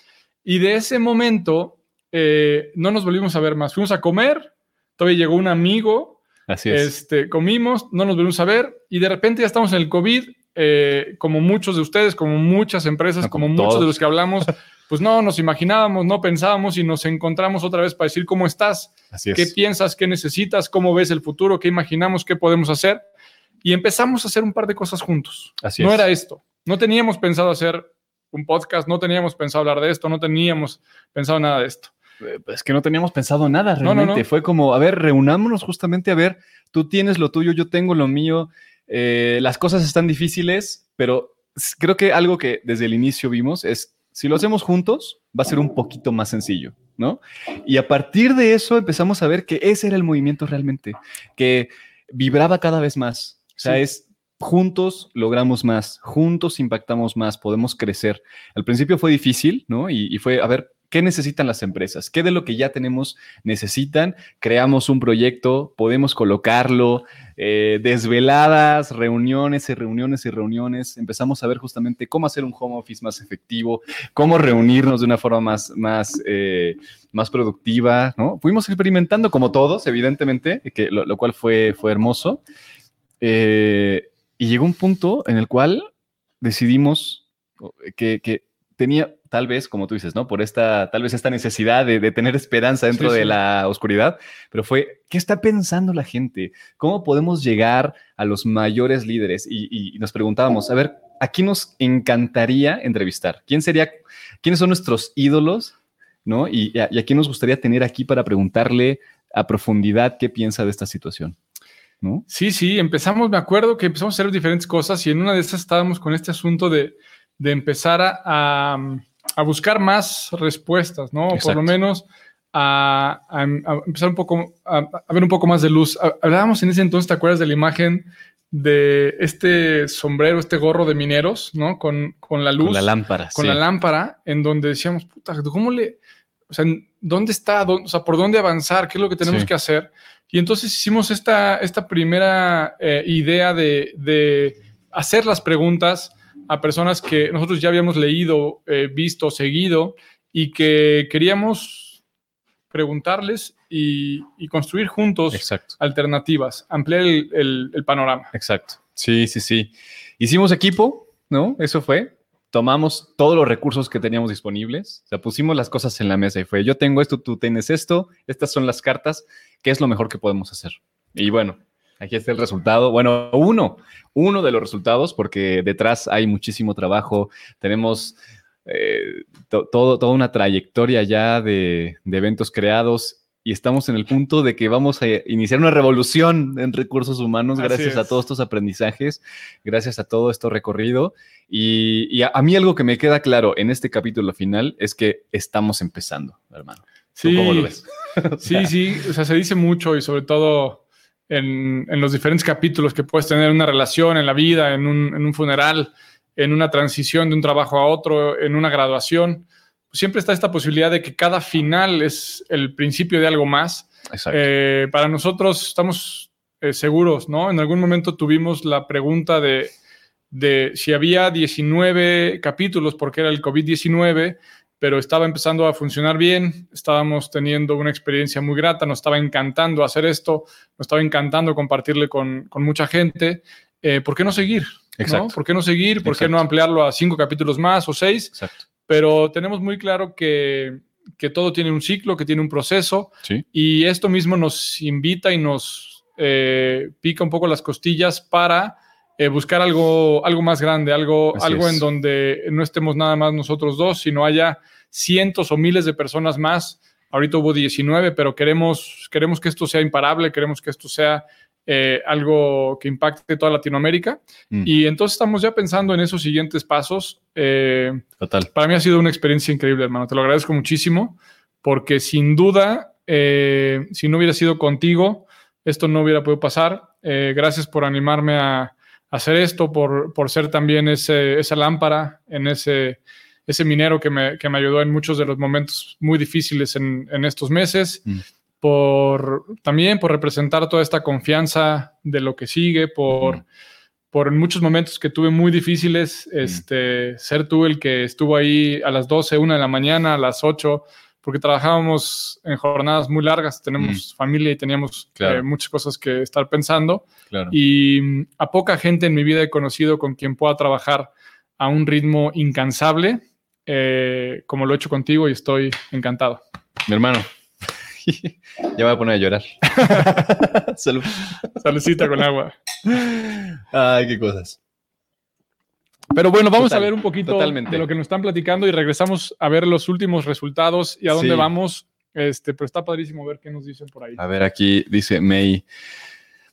Y de ese momento eh, no nos volvimos a ver más. Fuimos a comer, todavía llegó un amigo. Así es. Este, comimos, no nos volvimos a ver y de repente ya estamos en el COVID, eh, como muchos de ustedes, como muchas empresas, como, muchos de los que hablamos, (laughs) pues no nos imaginábamos, no pensábamos y nos encontramos otra vez para decir cómo estás, qué piensas, qué necesitas, cómo ves el futuro, qué imaginamos, qué podemos hacer. Y empezamos a hacer un par de cosas juntos. Así no era esto. No teníamos pensado hacer un podcast, no teníamos pensado hablar de esto, no teníamos pensado nada de esto. Eh, es que no teníamos pensado nada realmente. Fue como, a ver, reunámonos justamente a ver, tú tienes lo tuyo, yo tengo lo mío. Eh, las cosas están difíciles, pero creo que algo que desde el inicio vimos es si lo hacemos juntos, va a ser un poquito más sencillo, ¿no? Y a partir de eso empezamos a ver que ese era el movimiento realmente, que vibraba cada vez más. O sea, es juntos logramos más, juntos impactamos más, podemos crecer. Al principio fue difícil, ¿no? Y, fue, a ver, ¿Qué necesitan las empresas? ¿Qué de lo que ya tenemos necesitan? Creamos un proyecto, podemos colocarlo, eh, desveladas, reuniones y reuniones y reuniones. Empezamos a ver justamente cómo hacer un home office más efectivo, cómo reunirnos de una forma más, más, eh, más productiva, ¿no? Fuimos experimentando como todos, evidentemente, que, lo, cual fue, fue hermoso. Eh, y llegó un punto en el cual decidimos que, que tenía, tal vez, como tú dices, ¿no? Por esta, tal vez esta necesidad de, tener esperanza dentro de la oscuridad, pero fue, ¿qué está pensando la gente? ¿Cómo podemos llegar a los mayores líderes? Y, nos preguntábamos, a ver, ¿a quién nos encantaría entrevistar? ¿Quién sería, quiénes son nuestros ídolos? ¿No? Y, a, quién nos gustaría tener aquí para preguntarle a profundidad qué piensa de esta situación. ¿No? Sí, sí, empezamos, me acuerdo que empezamos a hacer diferentes cosas y en una de esas estábamos con este asunto de, de empezar a, a, buscar más respuestas, ¿no? Por lo menos a, empezar un poco, a, ver un poco más de luz. Hablábamos en ese entonces, ¿te acuerdas de la imagen de este sombrero, este gorro de mineros, ¿no? Con, con la luz. Con la lámpara. Con la lámpara, en donde decíamos, puta, ¿cómo le... O sea, ¿dónde está? o sea, ¿por dónde avanzar? ¿Qué es lo que tenemos que hacer? Y entonces hicimos esta, esta primera eh, idea de, de hacer las preguntas a personas que nosotros ya habíamos leído, eh, visto, seguido y que queríamos preguntarles y, construir juntos alternativas, ampliar el, panorama. Exacto. Sí, sí, sí. Hicimos equipo, ¿no? Eso fue. Tomamos todos los recursos que teníamos disponibles, o sea, pusimos las cosas en la mesa y fue, yo tengo esto, tú tienes esto, estas son las cartas, ¿qué es lo mejor que podemos hacer? Y bueno, Aquí está el resultado. Bueno, uno, uno de los resultados, porque detrás hay muchísimo trabajo. Tenemos eh, todo, toda una trayectoria ya de, eventos creados y estamos en el punto de que vamos a iniciar una revolución en recursos humanos gracias a todos estos aprendizajes, gracias a todo esto recorrido. Y, a, mí algo que me queda claro en este capítulo final es que estamos empezando, hermano. Sí, ¿Cómo lo ves? (laughs) sí, sí, o sea, se dice mucho y sobre todo en, los diferentes capítulos que puedes tener una relación en la vida, en un, funeral, en una transición de un trabajo a otro, en una graduación. siempre está esta posibilidad de que cada final es el principio de algo más. Eh, para nosotros estamos eh, seguros, ¿no? En algún momento tuvimos la pregunta de, de si había 19 capítulos porque era el COVID-19 pero estaba empezando a funcionar bien, estábamos teniendo una experiencia muy grata, nos estaba encantando hacer esto, nos estaba encantando compartirle con, mucha gente. Eh, ¿Por qué no seguir? Exacto. ¿Por qué no seguir? ¿Por qué no ampliarlo a cinco capítulos más o seis? Exacto. Pero tenemos muy claro que, todo tiene un ciclo, que tiene un proceso, y esto mismo nos invita y nos eh, pica un poco las costillas para eh, buscar algo, algo más grande, algo, algo en donde no estemos nada más nosotros dos, sino haya cientos o miles de personas más. Ahorita hubo 19, pero queremos, queremos que esto sea imparable, queremos que esto sea eh, algo que impacte toda Latinoamérica. Mm. Y entonces estamos ya pensando en esos siguientes pasos. Eh, Total. Para mí ha sido una experiencia increíble, hermano. Te lo agradezco muchísimo, porque sin duda, si no hubiera sido contigo, esto no hubiera podido pasar. gracias por animarme a, hacer esto, por, por ser también ese, esa lámpara en ese, ese minero que me, que me, ayudó en muchos de los momentos muy difíciles en, en estos meses, mm. por también por representar toda esta confianza de lo que sigue, por, por en muchos momentos que tuve muy difíciles, este, ser tú el que estuvo ahí a las 12, 1 de la mañana, a las 8, porque trabajábamos en jornadas muy largas, tenemos familia y teníamos eh, muchas cosas que estar pensando. Y mm, a poca gente en mi vida he conocido con quien pueda trabajar a un ritmo incansable, eh, como lo he hecho contigo y estoy encantado. Mi hermano, (laughs) ya voy a poner a llorar. (laughs) Salud. Saludcita con agua. Ay, qué cosas. Pero bueno, vamos a ver un poquito de lo que nos están platicando y regresamos a ver los últimos resultados y a dónde vamos. Este, pero está padrísimo ver qué nos dicen por ahí. A ver, aquí dice May.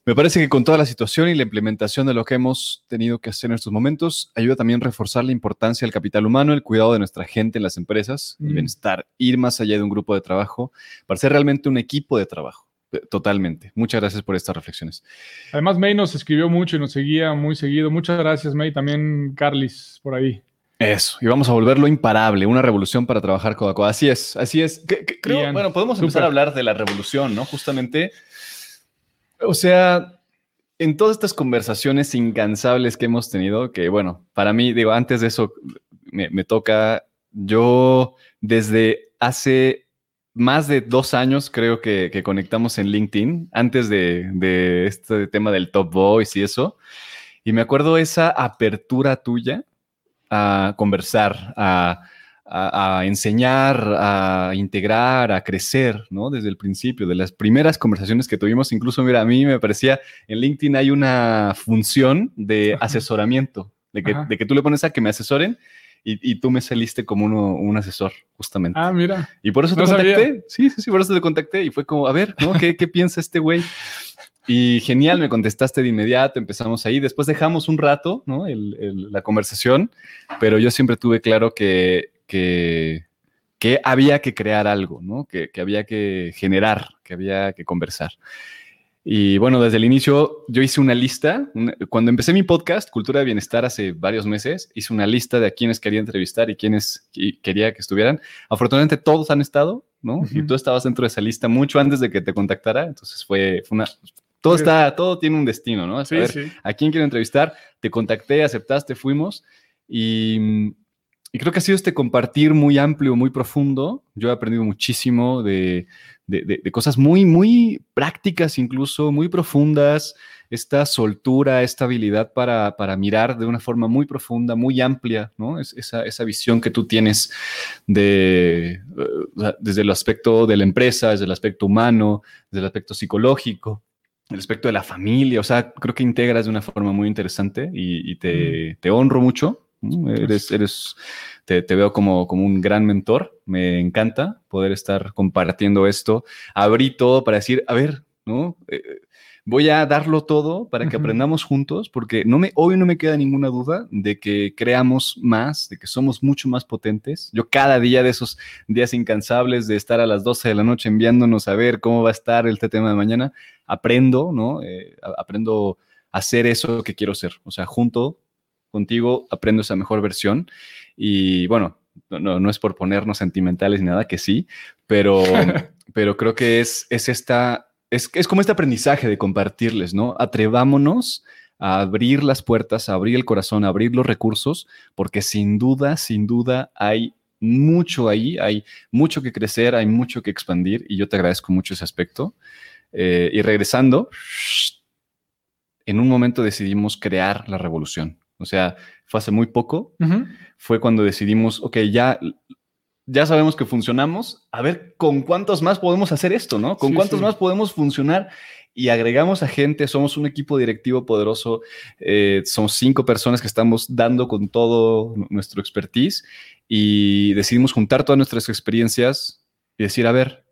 Me parece que con toda la situación y la implementación de lo que hemos tenido que hacer en estos momentos, ayuda también a reforzar la importancia del capital humano, el cuidado de nuestra gente en las empresas, el bienestar, ir más allá de un grupo de trabajo, para ser realmente un equipo de trabajo. Totalmente. Muchas gracias por estas reflexiones. Además, May nos escribió mucho y nos seguía muy seguido. Muchas gracias, May. También Carlis por ahí. Eso, y vamos a volverlo imparable, una revolución para trabajar codo a codo. Así es, así es. creo, bueno, podemos empezar a hablar de la revolución, ¿no? Justamente, o sea, en todas estas conversaciones incansables que hemos tenido, que bueno, para mí, digo, antes de eso me, toca, yo desde hace más de dos años creo que, conectamos en LinkedIn, antes de, de, este tema del Top Voice y eso, y me acuerdo esa apertura tuya a conversar, a, enseñar, a integrar, a crecer, ¿no? Desde el principio, de las primeras conversaciones que tuvimos, incluso, mira, a mí me parecía, en LinkedIn hay una función de asesoramiento, de que, tú le pones a que me asesoren y, tú me saliste como un asesor, justamente. Ah, mira. Y por eso te contacté. Sí, sí, sí, por eso te contacté y fue como, a ver, ¿no? ¿Qué, qué piensa este güey? Y genial, me contestaste de inmediato, empezamos ahí. Después dejamos un rato, ¿no? la conversación, pero yo siempre tuve claro que, que, había que crear algo, ¿no? Que, había que generar, que había que conversar. Y bueno, desde el inicio yo hice una lista. Cuando empecé mi podcast, Cultura de Bienestar, hace varios meses, hice una lista de a quienes quería entrevistar y quienes quería que estuvieran. Afortunadamente todos han estado, ¿no? Y tú estabas dentro de esa lista mucho antes de que te contactara. Entonces fue, fue una, todo está, todo tiene un destino, ¿no? A, sí, a quién quiero entrevistar, te contacté, aceptaste, fuimos y, creo que ha sido este compartir muy amplio, muy profundo. Yo he aprendido muchísimo de, cosas muy, muy prácticas, incluso muy profundas. Esta soltura, esta habilidad para, mirar de una forma muy profunda, muy amplia, ¿no? Es, esa, visión que tú tienes de, desde el aspecto de la empresa, desde el aspecto humano, desde el aspecto psicológico el aspecto de la familia, o sea, creo que integras de una forma muy interesante y, te, te, honro mucho. Eres, eres, te, te, veo como, como un gran mentor. Me encanta poder estar compartiendo esto. Abrí todo para decir, a ver, ¿no? Eh, voy a darlo todo para que aprendamos juntos, porque no me, hoy no me queda ninguna duda de que creamos más, de que somos mucho más potentes. Yo cada día de esos días incansables de estar a las 12 de la noche enviándonos a ver cómo va a estar este tema de mañana, aprendo, ¿no? Eh, aprendo a hacer eso que quiero ser. O sea, junto contigo aprendo esa mejor versión. Y bueno, no, no es por ponernos sentimentales ni nada, que sí, pero, (laughs) pero creo que es, es esta es, como este aprendizaje de compartirles, ¿no? Atrevámonos a abrir las puertas, a abrir el corazón, a abrir los recursos, porque sin duda, sin duda hay mucho ahí, hay mucho que crecer, hay mucho que expandir y yo te agradezco mucho ese aspecto. Eh, y regresando, en un momento decidimos crear la revolución. O sea, fue hace muy poco, fue cuando decidimos, ok, ya ya sabemos que funcionamos, a ver con cuántos más podemos hacer esto, ¿no? Con cuántos más podemos funcionar. Y agregamos a gente, somos un equipo directivo poderoso, eh, somos cinco personas que estamos dando con todo nuestro expertise y decidimos juntar todas nuestras experiencias y decir, a ver,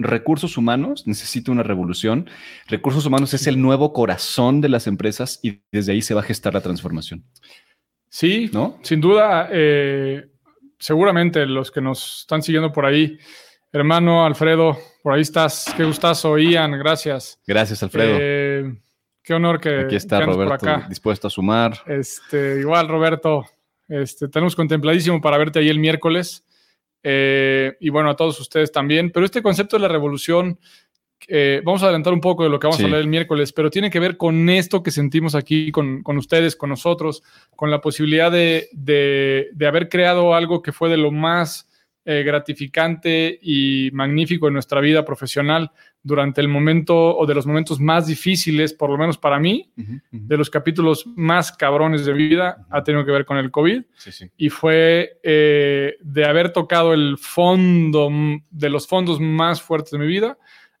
recursos humanos necesita una revolución, recursos humanos es el nuevo corazón de las empresas y desde ahí se va a gestar la transformación. Sí, ¿no? Sin duda. Eh, seguramente los que nos están siguiendo por ahí, hermano Alfredo, por ahí estás, qué gustazo, Ian, gracias. Gracias, Alfredo. Eh, qué honor que aquí está Roberto dispuesto a sumar. Este, igual, Roberto, este, tenemos contempladísimo para verte ahí el miércoles. Eh, y bueno, a todos ustedes también. Pero este concepto de la revolución eh, vamos a adelantar un poco de lo que vamos a hablar el miércoles, pero tiene que ver con esto que sentimos aquí con, ustedes, con nosotros, con la posibilidad de, haber creado algo que fue de lo más eh, gratificante y magnífico en nuestra vida profesional durante el momento o de los momentos más difíciles, por lo menos para mí, de los capítulos más cabrones de vida, ha tenido que ver con el COVID. Y fue eh, de haber tocado el fondo, de los fondos más fuertes de mi vida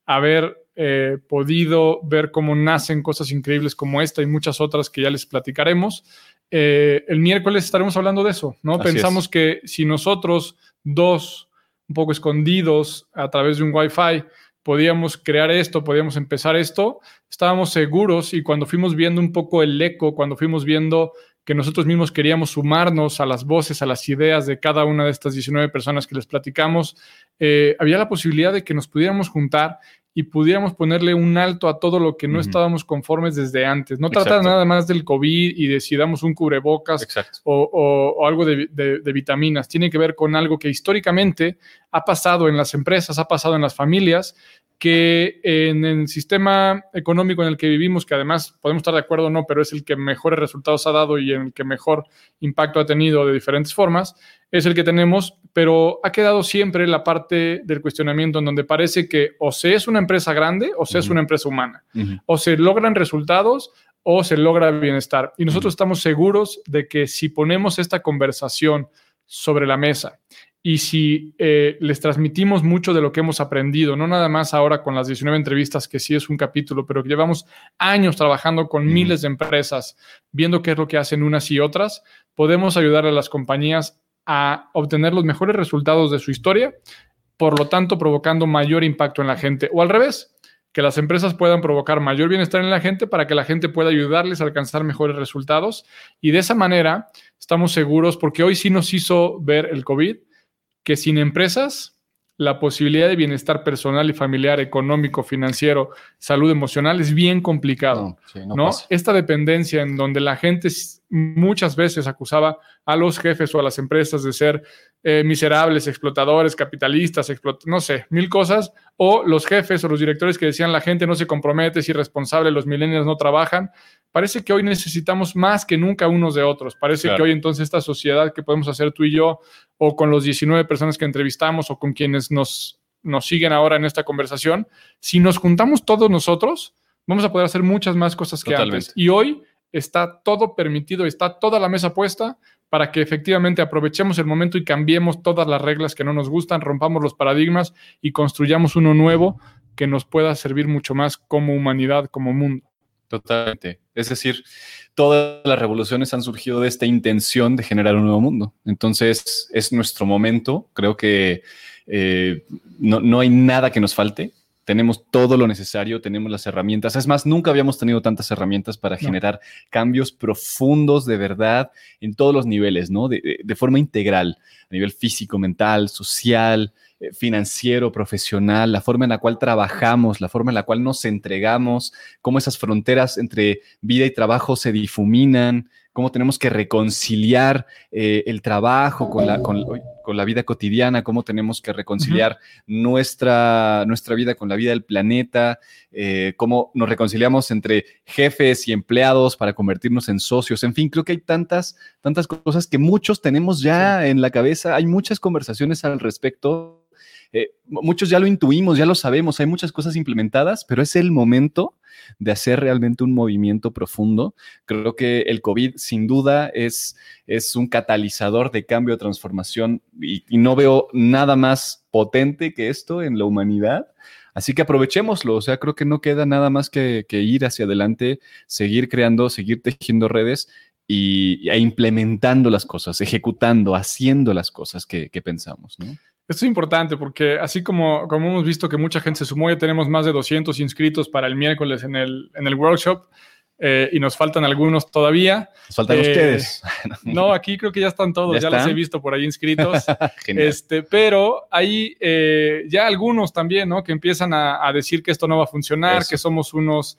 haber eh, podido ver cómo nacen cosas increíbles como esta y muchas otras que ya les platicaremos. Eh, el miércoles estaremos hablando de eso, ¿no? Pensamos que si nosotros dos, un poco escondidos a través de un Wi-Fi, podíamos crear esto, podíamos empezar esto, estábamos seguros y cuando fuimos viendo un poco el eco, cuando fuimos viendo que nosotros mismos queríamos sumarnos a las voces, a las ideas de cada una de estas 19 personas que les platicamos, eh, había la posibilidad de que nos pudiéramos juntar y pudiéramos ponerle un alto a todo lo que no estábamos conformes desde antes. No trata nada más del COVID y de si damos un cubrebocas o, algo de, vitaminas. Tiene que ver con algo que históricamente ha pasado en las empresas, ha pasado en las familias, que en el sistema económico en el que vivimos, que además podemos estar de acuerdo o no, pero es el que mejores resultados ha dado y en el que mejor impacto ha tenido de diferentes formas, es el que tenemos, pero ha quedado siempre la parte del cuestionamiento en donde parece que o se es una empresa grande o se es una empresa humana, o se logran resultados o se logra bienestar. Y nosotros estamos seguros de que si ponemos esta conversación sobre la mesa y si eh, les transmitimos mucho de lo que hemos aprendido, no nada más ahora con las 19 entrevistas, que sí es un capítulo, pero que llevamos años trabajando con miles de empresas, viendo qué es lo que hacen unas y otras, podemos ayudar a las compañías a obtener los mejores resultados de su historia, por lo tanto provocando mayor impacto en la gente. O al revés, que las empresas puedan provocar mayor bienestar en la gente para que la gente pueda ayudarles a alcanzar mejores resultados. Y de esa manera estamos seguros, porque hoy sí nos hizo ver el COVID, que sin empresas, la posibilidad de bienestar personal y familiar, económico, financiero, salud emocional es bien complicado. No, Esta dependencia en donde la gente muchas veces acusaba a los jefes o a las empresas de ser eh, miserables, explotadores, capitalistas, no sé, mil cosas, o los jefes o los directores que decían la gente no se compromete, es irresponsable, los millennials no trabajan. Parece que hoy necesitamos más que nunca unos de otros. Parece que hoy entonces esta sociedad que podemos hacer tú y yo, o con los 19 personas que entrevistamos, o con quienes nos, nos siguen ahora en esta conversación, si nos juntamos todos nosotros, vamos a poder hacer muchas más cosas que antes. Y hoy está todo permitido, está toda la mesa puesta para que efectivamente aprovechemos el momento y cambiemos todas las reglas que no nos gustan, rompamos los paradigmas y construyamos uno nuevo que nos pueda servir mucho más como humanidad, como mundo. Totalmente. Es decir, todas las revoluciones han surgido de esta intención de generar un nuevo mundo. Entonces, es nuestro momento. Creo que eh, no, no hay nada que nos falte tenemos todo lo necesario, tenemos las herramientas. Es más, nunca habíamos tenido tantas herramientas para generar cambios profundos de verdad en todos los niveles, ¿no? De, forma integral, a nivel físico, mental, social, eh, financiero, profesional, la forma en la cual trabajamos, la forma en la cual nos entregamos, cómo esas fronteras entre vida y trabajo se difuminan, cómo tenemos que reconciliar eh, el trabajo con la, con, la, vida cotidiana, cómo tenemos que reconciliar nuestra, nuestra vida con la vida del planeta, eh, cómo nos reconciliamos entre jefes y empleados para convertirnos en socios. En fin, creo que hay tantas, tantas cosas que muchos tenemos ya en la cabeza. Hay muchas conversaciones al respecto. Eh, muchos ya lo intuimos, ya lo sabemos, hay muchas cosas implementadas, pero es el momento de hacer realmente un movimiento profundo. Creo que el COVID sin duda es, es un catalizador de cambio, transformación y, no veo nada más potente que esto en la humanidad. Así que aprovechémoslo, o sea, creo que no queda nada más que, ir hacia adelante, seguir creando, seguir tejiendo redes y, e implementando las cosas, ejecutando, haciendo las cosas que, pensamos. Esto es importante porque así como, como hemos visto que mucha gente se sumó, ya tenemos más de 200 inscritos para el miércoles en el, en el workshop eh, y nos faltan algunos todavía. Nos faltan eh, ustedes. (laughs) no, aquí creo que ya están todos, ¿Ya, los he visto por ahí inscritos. (laughs) este, pero hay eh, ya algunos también, ¿no? Que empiezan a, decir que esto no va a funcionar, que somos unos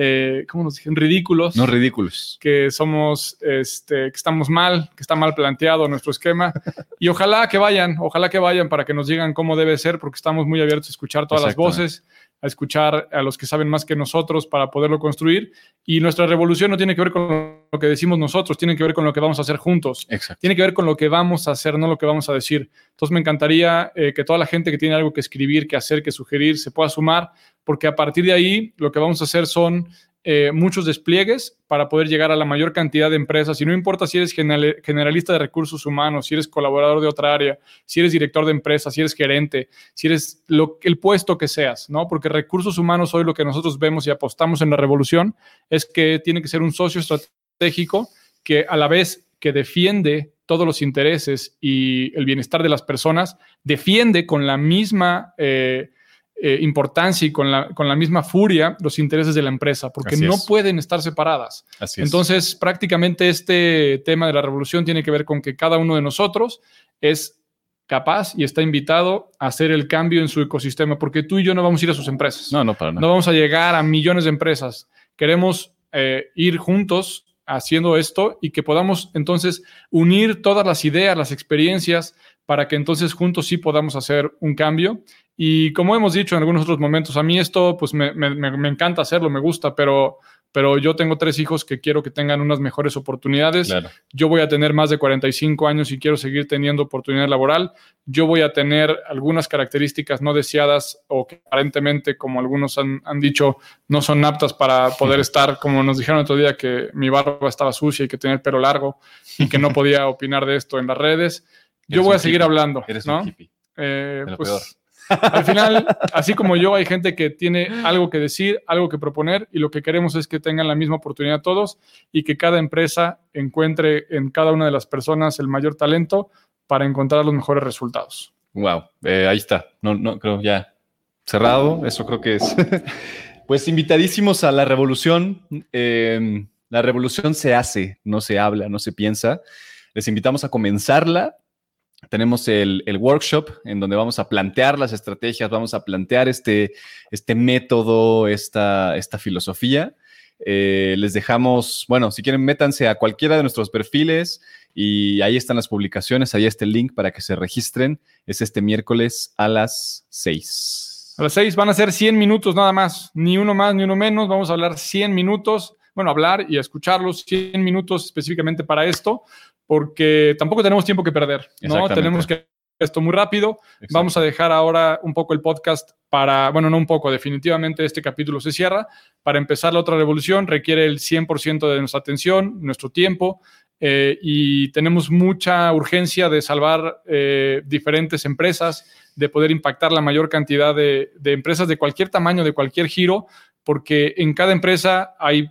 eh, ¿cómo nos dicen? Ridículos. No ridículos. Que somos, este, que estamos mal, que está mal planteado nuestro esquema. y ojalá que vayan, ojalá que vayan para que nos digan cómo debe ser, porque estamos muy abiertos a escuchar todas las voces, a escuchar a los que saben más que nosotros para poderlo construir. Y nuestra revolución no tiene que ver con lo que decimos nosotros, tiene que ver con lo que vamos a hacer juntos. Exacto. Tiene que ver con lo que vamos a hacer, no lo que vamos a decir. Entonces me encantaría eh, que toda la gente que tiene algo que escribir, que hacer, que sugerir, se pueda sumar porque a partir de ahí lo que vamos a hacer son eh, muchos despliegues para poder llegar a la mayor cantidad de empresas. Y no importa si eres generalista de recursos humanos, si eres colaborador de otra área, si eres director de empresa, si eres gerente, si eres el puesto que seas, ¿no? Porque recursos humanos hoy lo que nosotros vemos y apostamos en la revolución es que tiene que ser un socio estratégico que a la vez que defiende todos los intereses y el bienestar de las personas, defiende con la misma... Eh, eh, importancia y con la, con la misma furia los intereses de la empresa, porque no pueden estar separadas. Entonces, prácticamente este tema de la revolución tiene que ver con que cada uno de nosotros es capaz y está invitado a hacer el cambio en su ecosistema, porque tú y yo no vamos a ir a sus empresas. No, no, para nada. No vamos a llegar a millones de empresas. Queremos eh, ir juntos haciendo esto y que podamos entonces unir todas las ideas, las experiencias, para que entonces juntos sí podamos hacer un cambio. Y como hemos dicho en algunos otros momentos, a mí esto pues me, me- me- me encanta hacerlo, me gusta, pero, pero yo tengo tres hijos que quiero que tengan unas mejores oportunidades. Claro. Yo voy a tener más de 45 años y quiero seguir teniendo oportunidad laboral. Yo voy a tener algunas características no deseadas o que aparentemente, como algunos han, han dicho, no son aptas para poder (laughs) estar, como nos dijeron otro día, que mi barba estaba sucia y que tenía el pelo largo y que no podía (laughs) opinar de esto en las redes. Yo voy a seguir hippie. hablando, Eres ¿no? un. Eh, pues. Al final, así como yo, hay gente que tiene algo que decir, algo que proponer y lo que queremos es que tengan la misma oportunidad todos y que cada empresa encuentre en cada una de las personas el mayor talento para encontrar los mejores resultados. Wow, eh, ahí está. No, no, creo ya cerrado. Eso creo que es. (laughs) pues invitadísimos a la revolución. Eh, la revolución se hace, no se habla, no se piensa. Les invitamos a comenzarla. Tenemos el, el workshop en donde vamos a plantear las estrategias, vamos a plantear este, este método, esta, esta filosofía. Eh, les dejamos, bueno, si quieren, métanse a cualquiera de nuestros perfiles y ahí están las publicaciones, ahí está el link para que se registren. Es este miércoles a las 6. A las seis van a ser 100 minutos nada más, ni uno más ni uno menos. Vamos a hablar 100 minutos, bueno, hablar y escucharlos 100 minutos específicamente para esto, porque tampoco tenemos tiempo que perder, ¿no? Tenemos que esto muy rápido. Vamos a dejar ahora un poco el podcast para, bueno, no un poco, definitivamente este capítulo se cierra. Para empezar la otra revolución requiere el 100% de nuestra atención, nuestro tiempo, eh, y tenemos mucha urgencia de salvar eh, diferentes empresas, de poder impactar la mayor cantidad de, de empresas de cualquier tamaño, de cualquier giro, porque en cada empresa hay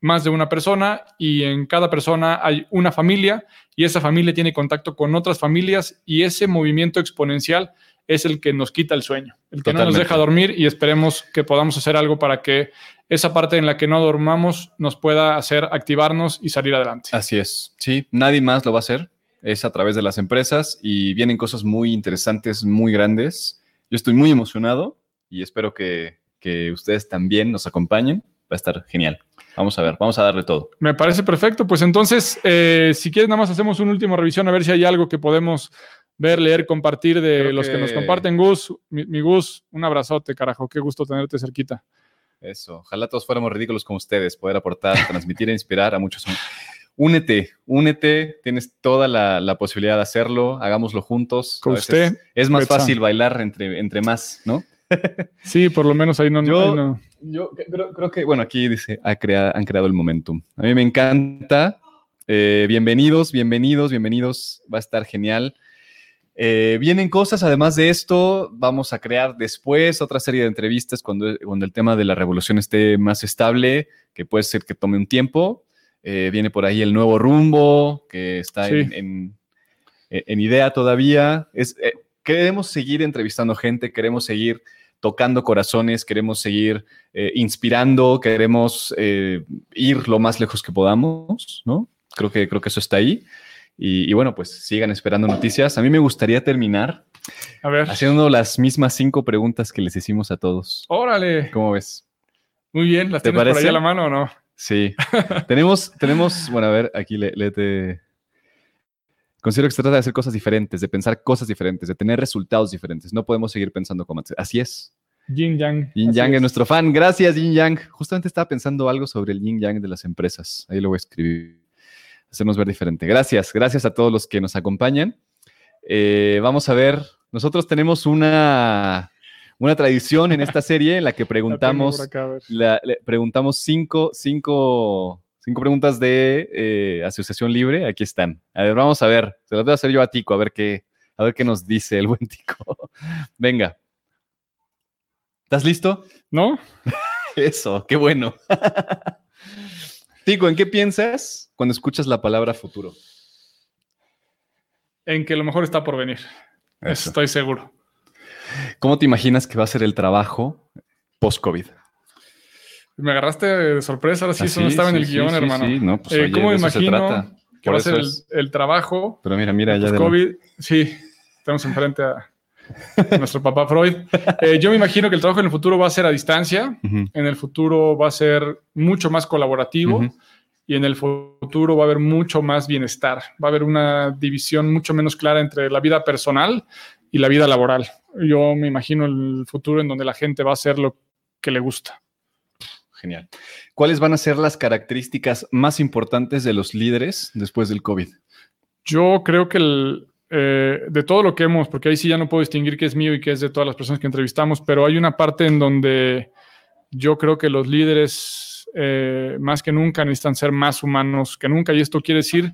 más de una persona y en cada persona hay una familia y esa familia tiene contacto con otras familias y ese movimiento exponencial es el que nos quita el sueño, el que no nos deja dormir y esperemos que podamos hacer algo para que esa parte en la que no dormamos nos pueda hacer activarnos y salir adelante. Así es. Sí, nadie más lo va a hacer. Es a través de las empresas y vienen cosas muy interesantes, muy grandes. Yo estoy muy emocionado y espero que, que ustedes también nos acompañen. Va a estar genial. Vamos a ver, vamos a darle todo. Me parece perfecto. Pues entonces, eh, si quieres, nada más hacemos una última revisión a ver si hay algo que podemos ver, leer, compartir de Creo los que... que- nos comparten. Gus, mi, mi Gus, un abrazote, carajo. Qué gusto tenerte cerquita. Eso. Ojalá todos fuéramos ridículos como ustedes, poder aportar, (laughs) transmitir e inspirar a muchos. Únete, únete. Tienes toda la, la posibilidad de hacerlo. Hagámoslo juntos. Con usted, Es más Betsa. fácil bailar entre, entre más, ¿no? Sí, por lo menos ahí no. Yo- ahí no. Yo creo, creo que, bueno, aquí dice, ha crea- han creado el momentum. A mí me encanta. Eh, bienvenidos, bienvenidos, bienvenidos. Va a estar genial. Eh, vienen cosas, además de esto, vamos a crear después otra serie de entrevistas cuando, cuando el tema de la revolución esté más estable, que puede ser que tome un tiempo. Eh, viene por ahí el nuevo rumbo, que está Sí. en, en- en idea todavía. Es, eh, queremos seguir entrevistando gente, queremos seguir tocando corazones, queremos seguir eh, inspirando, queremos eh, ir lo más lejos que podamos, ¿no? Creo que, creo que eso está ahí. Y, y bueno, pues sigan esperando noticias. A mí me gustaría terminar A ver. haciendo las mismas cinco preguntas que les hicimos a todos. Órale. ¿Cómo ves? Muy bien. ¿Las ¿Te tienes por ahí parece? a la mano o no? Sí. (laughs) tenemos, tenemos, bueno, a ver, aquí le, léete. Considero que se trata de hacer cosas diferentes, de pensar cosas diferentes, de tener resultados diferentes. No podemos seguir pensando como antes. Así es. Yin Yang. Yin Yang es. es. nuestro fan. Gracias, Yin Yang. Justamente estaba pensando algo sobre el Yin Yang de las empresas. Ahí lo voy a escribir. Hacernos ver diferente. Gracias, gracias a todos los que nos acompañan. Eh, vamos a ver. Nosotros tenemos una, una tradición en esta (laughs) serie en la que preguntamos, acá, la- le preguntamos cinco, cinco, cinco preguntas de eh, Asociación Libre. Aquí están. A ver, vamos a ver. Se las voy a hacer yo a Tico, a ver qué, a ver qué nos dice el buen Tico. (laughs) Venga. ¿Estás listo? ¿No? (laughs) Eso, qué bueno. (laughs) Tico, ¿en qué piensas cuando escuchas la palabra futuro? En que lo mejor está por venir. Eso. Estoy seguro. ¿Cómo te imaginas que va a ser el trabajo post-COVID? Me agarraste de sorpresa, ahora sí, eso no estaba en el guion, hermano. sí, no, pues, Eh, oye, ¿Cómo me de eso se imagino trata. que Por va a eso ser el, es- el trabajo Pero mira, mira, ya de COVID? Sí, tenemos enfrente a, (laughs) nuestro papá Freud. Eh, yo me imagino que el trabajo en el futuro va a ser a distancia, en el futuro va a ser mucho más colaborativo y en el futuro va a haber mucho más bienestar. Va a haber una división mucho menos clara entre la vida personal y la vida laboral. Yo me imagino el futuro en donde la gente va a hacer lo que le gusta. Genial. ¿Cuáles van a ser las características más importantes de los líderes después del COVID? Yo creo que eh, de todo lo que hemos, porque ahí sí ya no puedo distinguir qué es mío y qué es de todas las personas que entrevistamos, pero hay una parte en donde yo creo que los líderes eh, más que nunca necesitan ser más humanos que nunca. Y esto quiere decir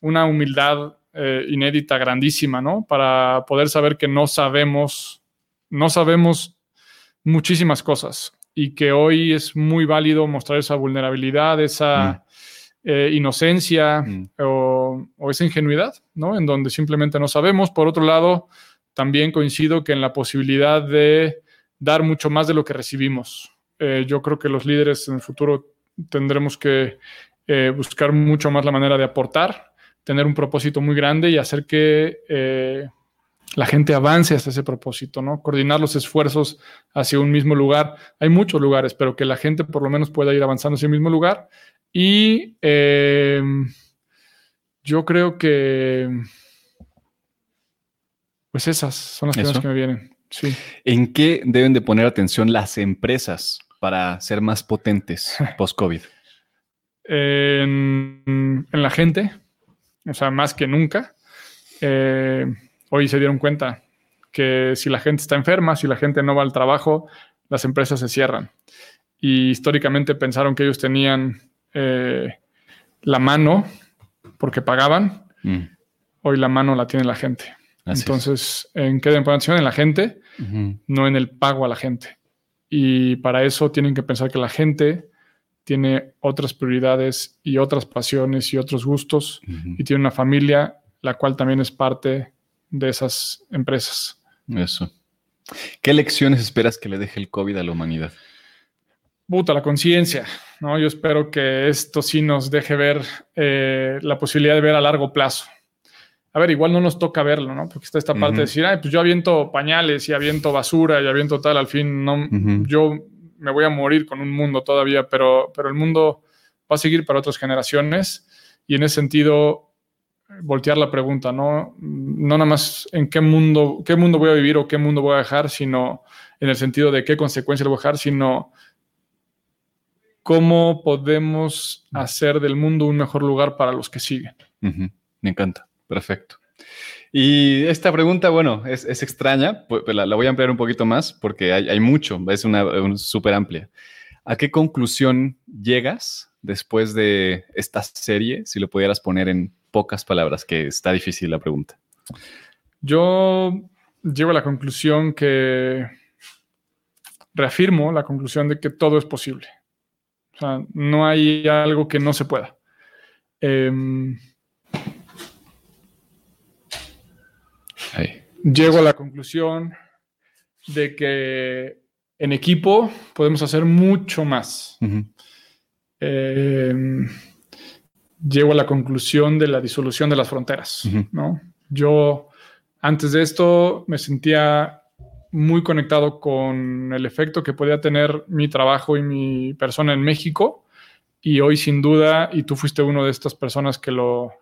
una humildad eh, inédita, grandísima, ¿no? Para poder saber que no sabemos, no sabemos muchísimas cosas y que hoy es muy válido mostrar esa vulnerabilidad, esa mm. eh, inocencia mm. o, o, esa ingenuidad, ¿no? En donde simplemente no sabemos. Por otro lado, también coincido que en la posibilidad de dar mucho más de lo que recibimos. Eh, yo creo que los líderes en el futuro tendremos que eh, buscar mucho más la manera de aportar, tener un propósito muy grande y hacer que la gente avance hasta ese propósito, ¿no? Coordinar los esfuerzos hacia un mismo lugar. Hay muchos lugares, pero que la gente por lo menos pueda ir avanzando hacia el mismo lugar. Y yo creo que, pues esas son las cosas que me vienen. Sí. ¿En qué deben de poner atención las empresas para ser más potentes (laughs) post-COVID? En, la gente, o sea, más que nunca. Eh, hoy se dieron cuenta que si la gente está enferma, si la gente no va al trabajo, las empresas se cierran. Y históricamente pensaron que ellos tenían eh, la mano porque pagaban. Mm. Hoy la mano la tiene la gente. Entonces, ¿en qué atención? En la gente, no en el pago a la gente. Y para eso tienen que pensar que la gente tiene otras prioridades y otras pasiones y otros gustos y tiene una familia la cual también es parte de esas empresas. Eso. ¿Qué lecciones esperas que le deje el COVID a la humanidad? Puta, la conciencia, ¿no? Yo espero que esto sí nos deje ver eh, la posibilidad de ver a largo plazo a ver, igual no nos toca verlo, ¿no? Porque está esta parte de decir, ay, pues yo aviento pañales y aviento basura y aviento tal, al fin no, yo me voy a morir con un mundo todavía, pero, pero el mundo va a seguir para otras generaciones y en ese sentido voltear la pregunta, ¿no? No nada más en qué mundo, qué mundo voy a vivir o qué mundo voy a dejar, sino en el sentido de qué consecuencias voy a dejar, sino cómo podemos hacer del mundo un mejor lugar para los que siguen. Me encanta. Perfecto. Y esta pregunta, bueno, es, extraña, pues, pues la, voy a ampliar un poquito más porque hay, mucho, es una, súper amplia. ¿A qué conclusión llegas después de esta serie, si lo pudieras poner en pocas palabras, que está difícil la pregunta? Yo llego a la conclusión que reafirmo la conclusión de que todo es posible. O sea, no hay algo que no se pueda. Em, Llego a la conclusión de que en equipo podemos hacer mucho más. Em, llego a la conclusión de la disolución de las fronteras. ¿no? Yo antes de esto me sentía muy conectado con el efecto que podía tener mi trabajo y mi persona en México. Y hoy sin duda, y tú fuiste una de estas personas que lo,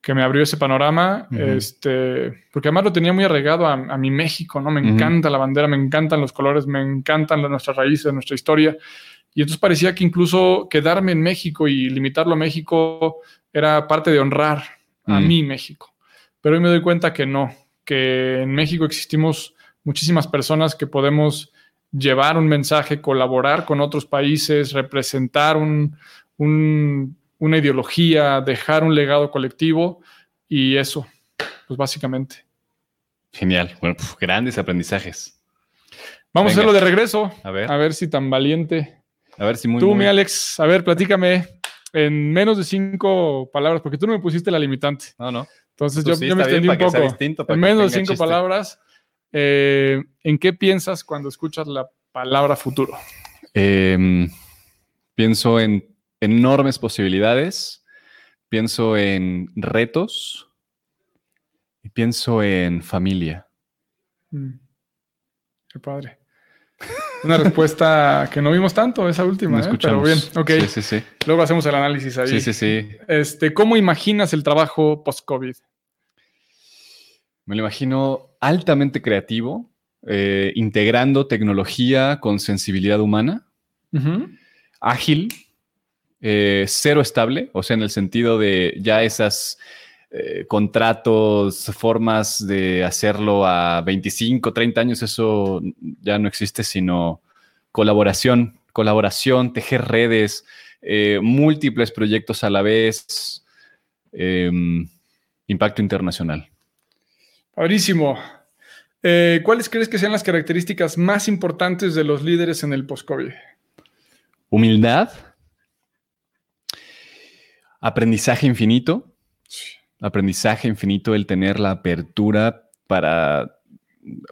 que me abrió ese panorama, este, porque además lo tenía muy arraigado a, mi México, ¿no? Me encanta la bandera, me encantan los colores, me encantan nuestras raíces, nuestra historia. Y entonces parecía que incluso quedarme en México y limitarlo a México era parte de honrar a mi México. Pero hoy me doy cuenta que no, que en México existimos muchísimas personas que podemos llevar un mensaje, colaborar con otros países, representar un, un una ideología, dejar un legado colectivo y eso, pues básicamente. Genial, bueno, grandes aprendizajes. Vamos a hacerlo de regreso. A ver. A ver si tan valiente. A ver si muy. Tú, mi Alex, a ver, platícame en menos de cinco palabras, porque tú no me pusiste la limitante. No, no. Entonces yo, me extendí un poco. En menos de cinco palabras, eh, ¿en qué piensas cuando escuchas la palabra futuro? Em, pienso en enormes posibilidades, pienso en retos y pienso en familia. Mm. Qué padre. Una respuesta que no vimos tanto, esa última, No ¿eh? pero bien, ok. Sí, sí, sí. Luego hacemos el análisis ahí. Sí, sí, sí. Este, ¿Cómo imaginas el trabajo post-COVID? Me lo imagino altamente creativo, eh, integrando tecnología con sensibilidad humana, ágil, eh, cero estable, o sea, en el sentido de ya esas eh, contratos, formas de hacerlo a 25, 30 años, eso ya no existe, sino colaboración, colaboración, tejer redes, eh, múltiples proyectos a la vez, em, impacto internacional. Padrísimo. Eh, ¿Cuáles crees que sean las características más importantes de los líderes en el post-COVID? Humildad, aprendizaje infinito, aprendizaje infinito, el tener la apertura para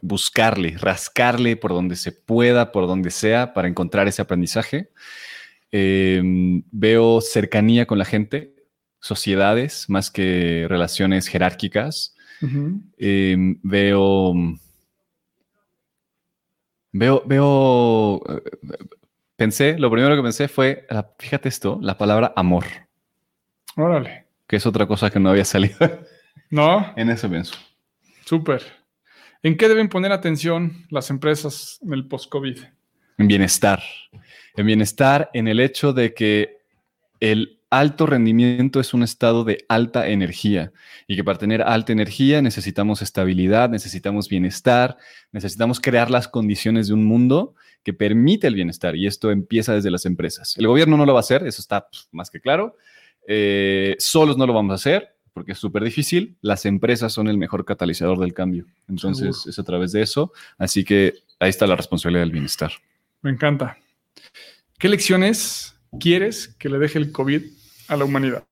buscarle, rascarle por donde se pueda, por donde sea, para encontrar ese aprendizaje. Eh, veo cercanía con la gente, sociedades más que relaciones jerárquicas. Eh, veo. Veo. Veo. eh, Pensé, lo primero que pensé fue, la- fíjate esto, la palabra amor, Órale. Que es otra cosa que no había salido. (laughs) ¿No? en eso pienso. Súper. ¿En qué deben poner atención las empresas en el post-COVID? En bienestar. En bienestar, en el hecho de que el alto rendimiento es un estado de alta energía y que para tener alta energía necesitamos estabilidad, necesitamos bienestar, necesitamos crear las condiciones de un mundo que permite el bienestar y esto empieza desde las empresas. El gobierno no lo va a hacer, eso está pf, más que claro. Eh, solos no lo vamos a hacer porque es súper difícil. Las empresas son el mejor catalizador del cambio. Entonces Seguro. es a través de eso. Así que ahí está la responsabilidad del bienestar. Me encanta. ¿Qué lecciones quieres que le deje el COVID a la humanidad?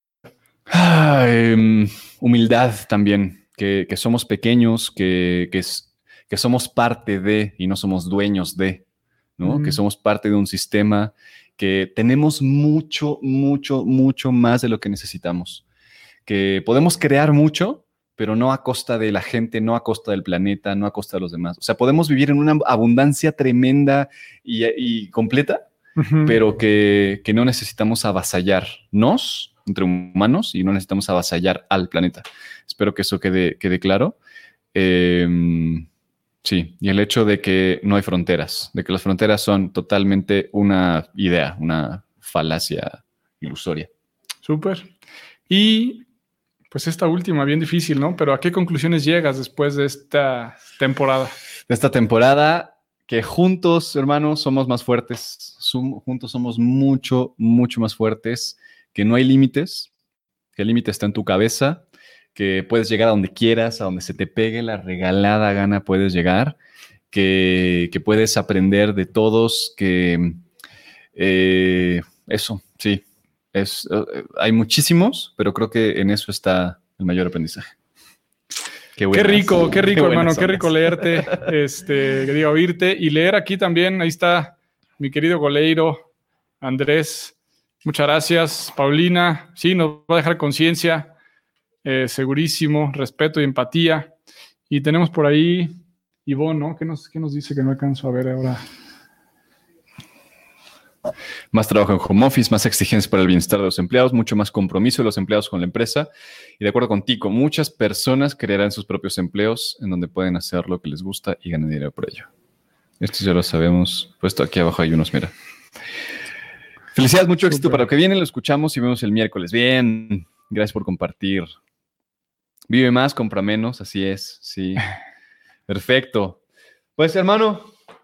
Ah, em, humildad también, que, que somos pequeños, que, que, es- que somos parte de y no somos dueños de, ¿no? Mm. Que somos parte de un sistema, que tenemos mucho, mucho, mucho más de lo que necesitamos, que podemos crear mucho, pero no a costa de la gente, no a costa del planeta, no a costa de los demás. O sea, podemos vivir en una abundancia tremenda y, y completa, Ujú. pero que, que no necesitamos avasallarnos entre humanos y no necesitamos avasallar al planeta. Espero que eso quede, quede claro. Eh, sí, y el hecho de que no hay fronteras, de que las fronteras son totalmente una idea, una falacia ilusoria. Súper. Y pues esta última, bien difícil, ¿no? Pero ¿a qué conclusiones llegas después de esta temporada? De esta temporada, que juntos, hermanos, somos más fuertes, juntos somos mucho, mucho más fuertes, que no hay límites, que el límite está en tu cabeza, que puedes llegar a donde quieras, a donde se te pegue la regalada gana puedes llegar, que, que puedes aprender de todos, que eh, eso, sí, es, eh, hay muchísimos, pero creo que en eso está el mayor aprendizaje. Qué rico, qué rico, (laughs) hermano, qué rico leerte, este, que diga, oírte y leer aquí también. Ahí está mi querido Goleiro, Andrés. Muchas gracias, Paulina. Sí, nos va a dejar conciencia, eh, segurísimo, respeto y empatía. Y tenemos por ahí Ivonne, ¿no? ¿Qué nos, ¿Qué nos dice que no alcanzo a ver ahora? Más trabajo en home office, más exigencias para el bienestar de los empleados, mucho más compromiso de los empleados con la empresa. Y de acuerdo contigo, muchas personas crearán sus propios empleos en donde pueden hacer lo que les gusta y ganar dinero por ello. Esto ya lo sabemos. Puesto aquí abajo hay unos, mira. Felicidades, mucho éxito para lo que viene. Lo escuchamos y vemos el miércoles. Bien, gracias por compartir. Vive más, compra menos, así es, sí. Perfecto. Pues hermano,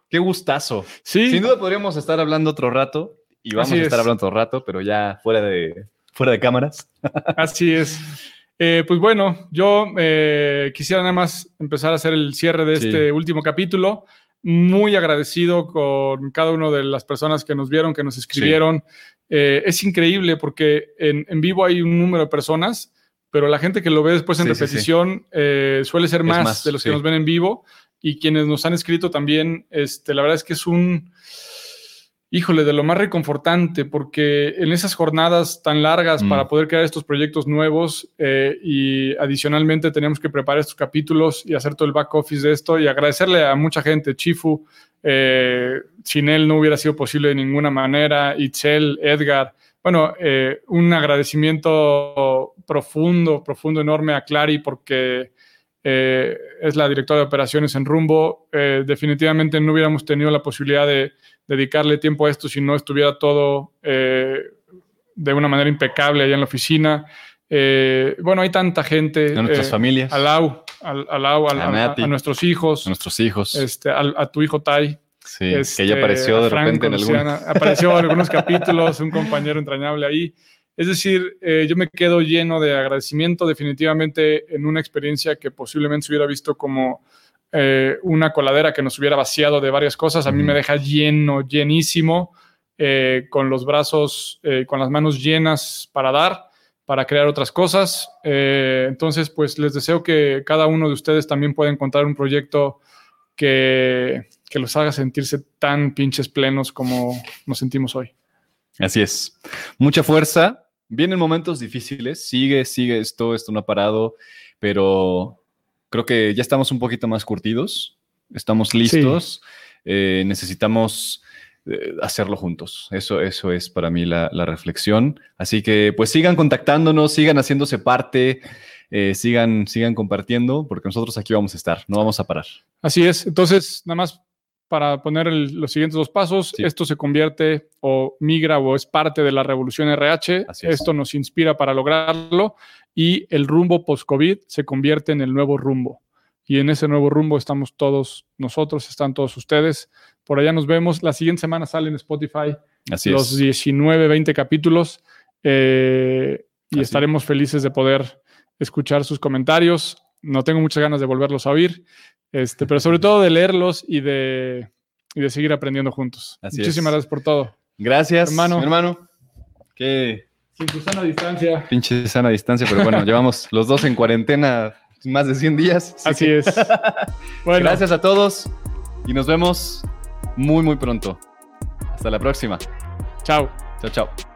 qué gustazo. Sí, Sin duda podríamos estar hablando otro rato y vamos Así a estar es. hablando otro rato, pero ya fuera de, fuera de cámaras. (laughs) Así es. Eh, pues bueno, yo eh, quisiera nada más empezar a hacer el cierre de Sí. este último capítulo. Muy agradecido con cada una de las personas que nos vieron, que nos escribieron. Eh, es increíble porque en, en vivo hay un número de personas, pero la gente que lo ve después en Sí, sí, sí. repetición eh, suele ser más, más, de los que nos ven en vivo. Y quienes nos han escrito también, este, la verdad es que es un híjole, de lo más reconfortante, porque en esas jornadas tan largas Mm. para poder crear estos proyectos nuevos eh, y adicionalmente teníamos que preparar estos capítulos y hacer todo el back office de esto y agradecerle a mucha gente, Chifu, eh, sin él no hubiera sido posible de ninguna manera, Itzel, Edgar. Bueno, eh, un agradecimiento profundo, profundo, enorme a Clary porque eh, es la directora de operaciones en Rumbo. Eh, definitivamente no hubiéramos tenido la posibilidad de dedicarle tiempo a esto si no estuviera todo eh, de una manera impecable allá en la oficina. Bueno, hay tanta gente. A nuestras familias, A Lau, al- a, Lau, al- A a- nuestros hijos, a nuestros hijos. este, al- a tu hijo Tai. Sí, que Este, ya apareció de repente en algún. Luciana, Apareció en algunos capítulos, un compañero entrañable ahí. Es decir, eh, yo me quedo lleno de agradecimiento definitivamente en una experiencia que posiblemente se hubiera visto como eh, una coladera que nos hubiera vaciado de varias cosas. A mí me deja lleno, llenísimo, eh, con los brazos, con las manos llenas para dar, para crear otras cosas. Entonces, pues les deseo que cada uno de ustedes también pueda encontrar un proyecto que, que los haga sentirse tan pinches plenos como nos sentimos hoy. Así es. Mucha fuerza. Vienen momentos difíciles. Sigue, sigue esto. Esto no ha parado. Pero creo que ya estamos un poquito más curtidos. Estamos listos. Eh, necesitamos eh, hacerlo juntos. Eso, eso es para mí la, la reflexión. Así que pues sigan contactándonos, sigan haciéndose parte, eh, sigan, sigan compartiendo, porque nosotros aquí vamos a estar. No vamos a parar. Así es. Entonces, nada más para poner el- los siguientes dos pasos, Sí. esto se convierte o migra o es parte de la revolución RH. Así es. Esto nos inspira para lograrlo y el rumbo post-COVID se convierte en el nuevo rumbo. Y en ese nuevo rumbo estamos todos nosotros, están todos ustedes. Por allá nos vemos. La siguiente semana sale en Spotify Así los es. 19, 20 capítulos eh, y Así. estaremos felices de poder escuchar sus comentarios. No tengo muchas ganas de volverlos a oír, este, pero sobre (laughs) todo de leerlos y de, y de seguir aprendiendo juntos. Así Muchísimas es. gracias por todo. Gracias, Hermano. hermano. Qué Sin tu sana distancia. pinche sana distancia, pero bueno, (laughs) llevamos los dos en cuarentena más de 100 días. Así que- es. (laughs) Bueno, Gracias a todos y nos vemos muy, muy pronto. Hasta la próxima. Chao. Chao, chao.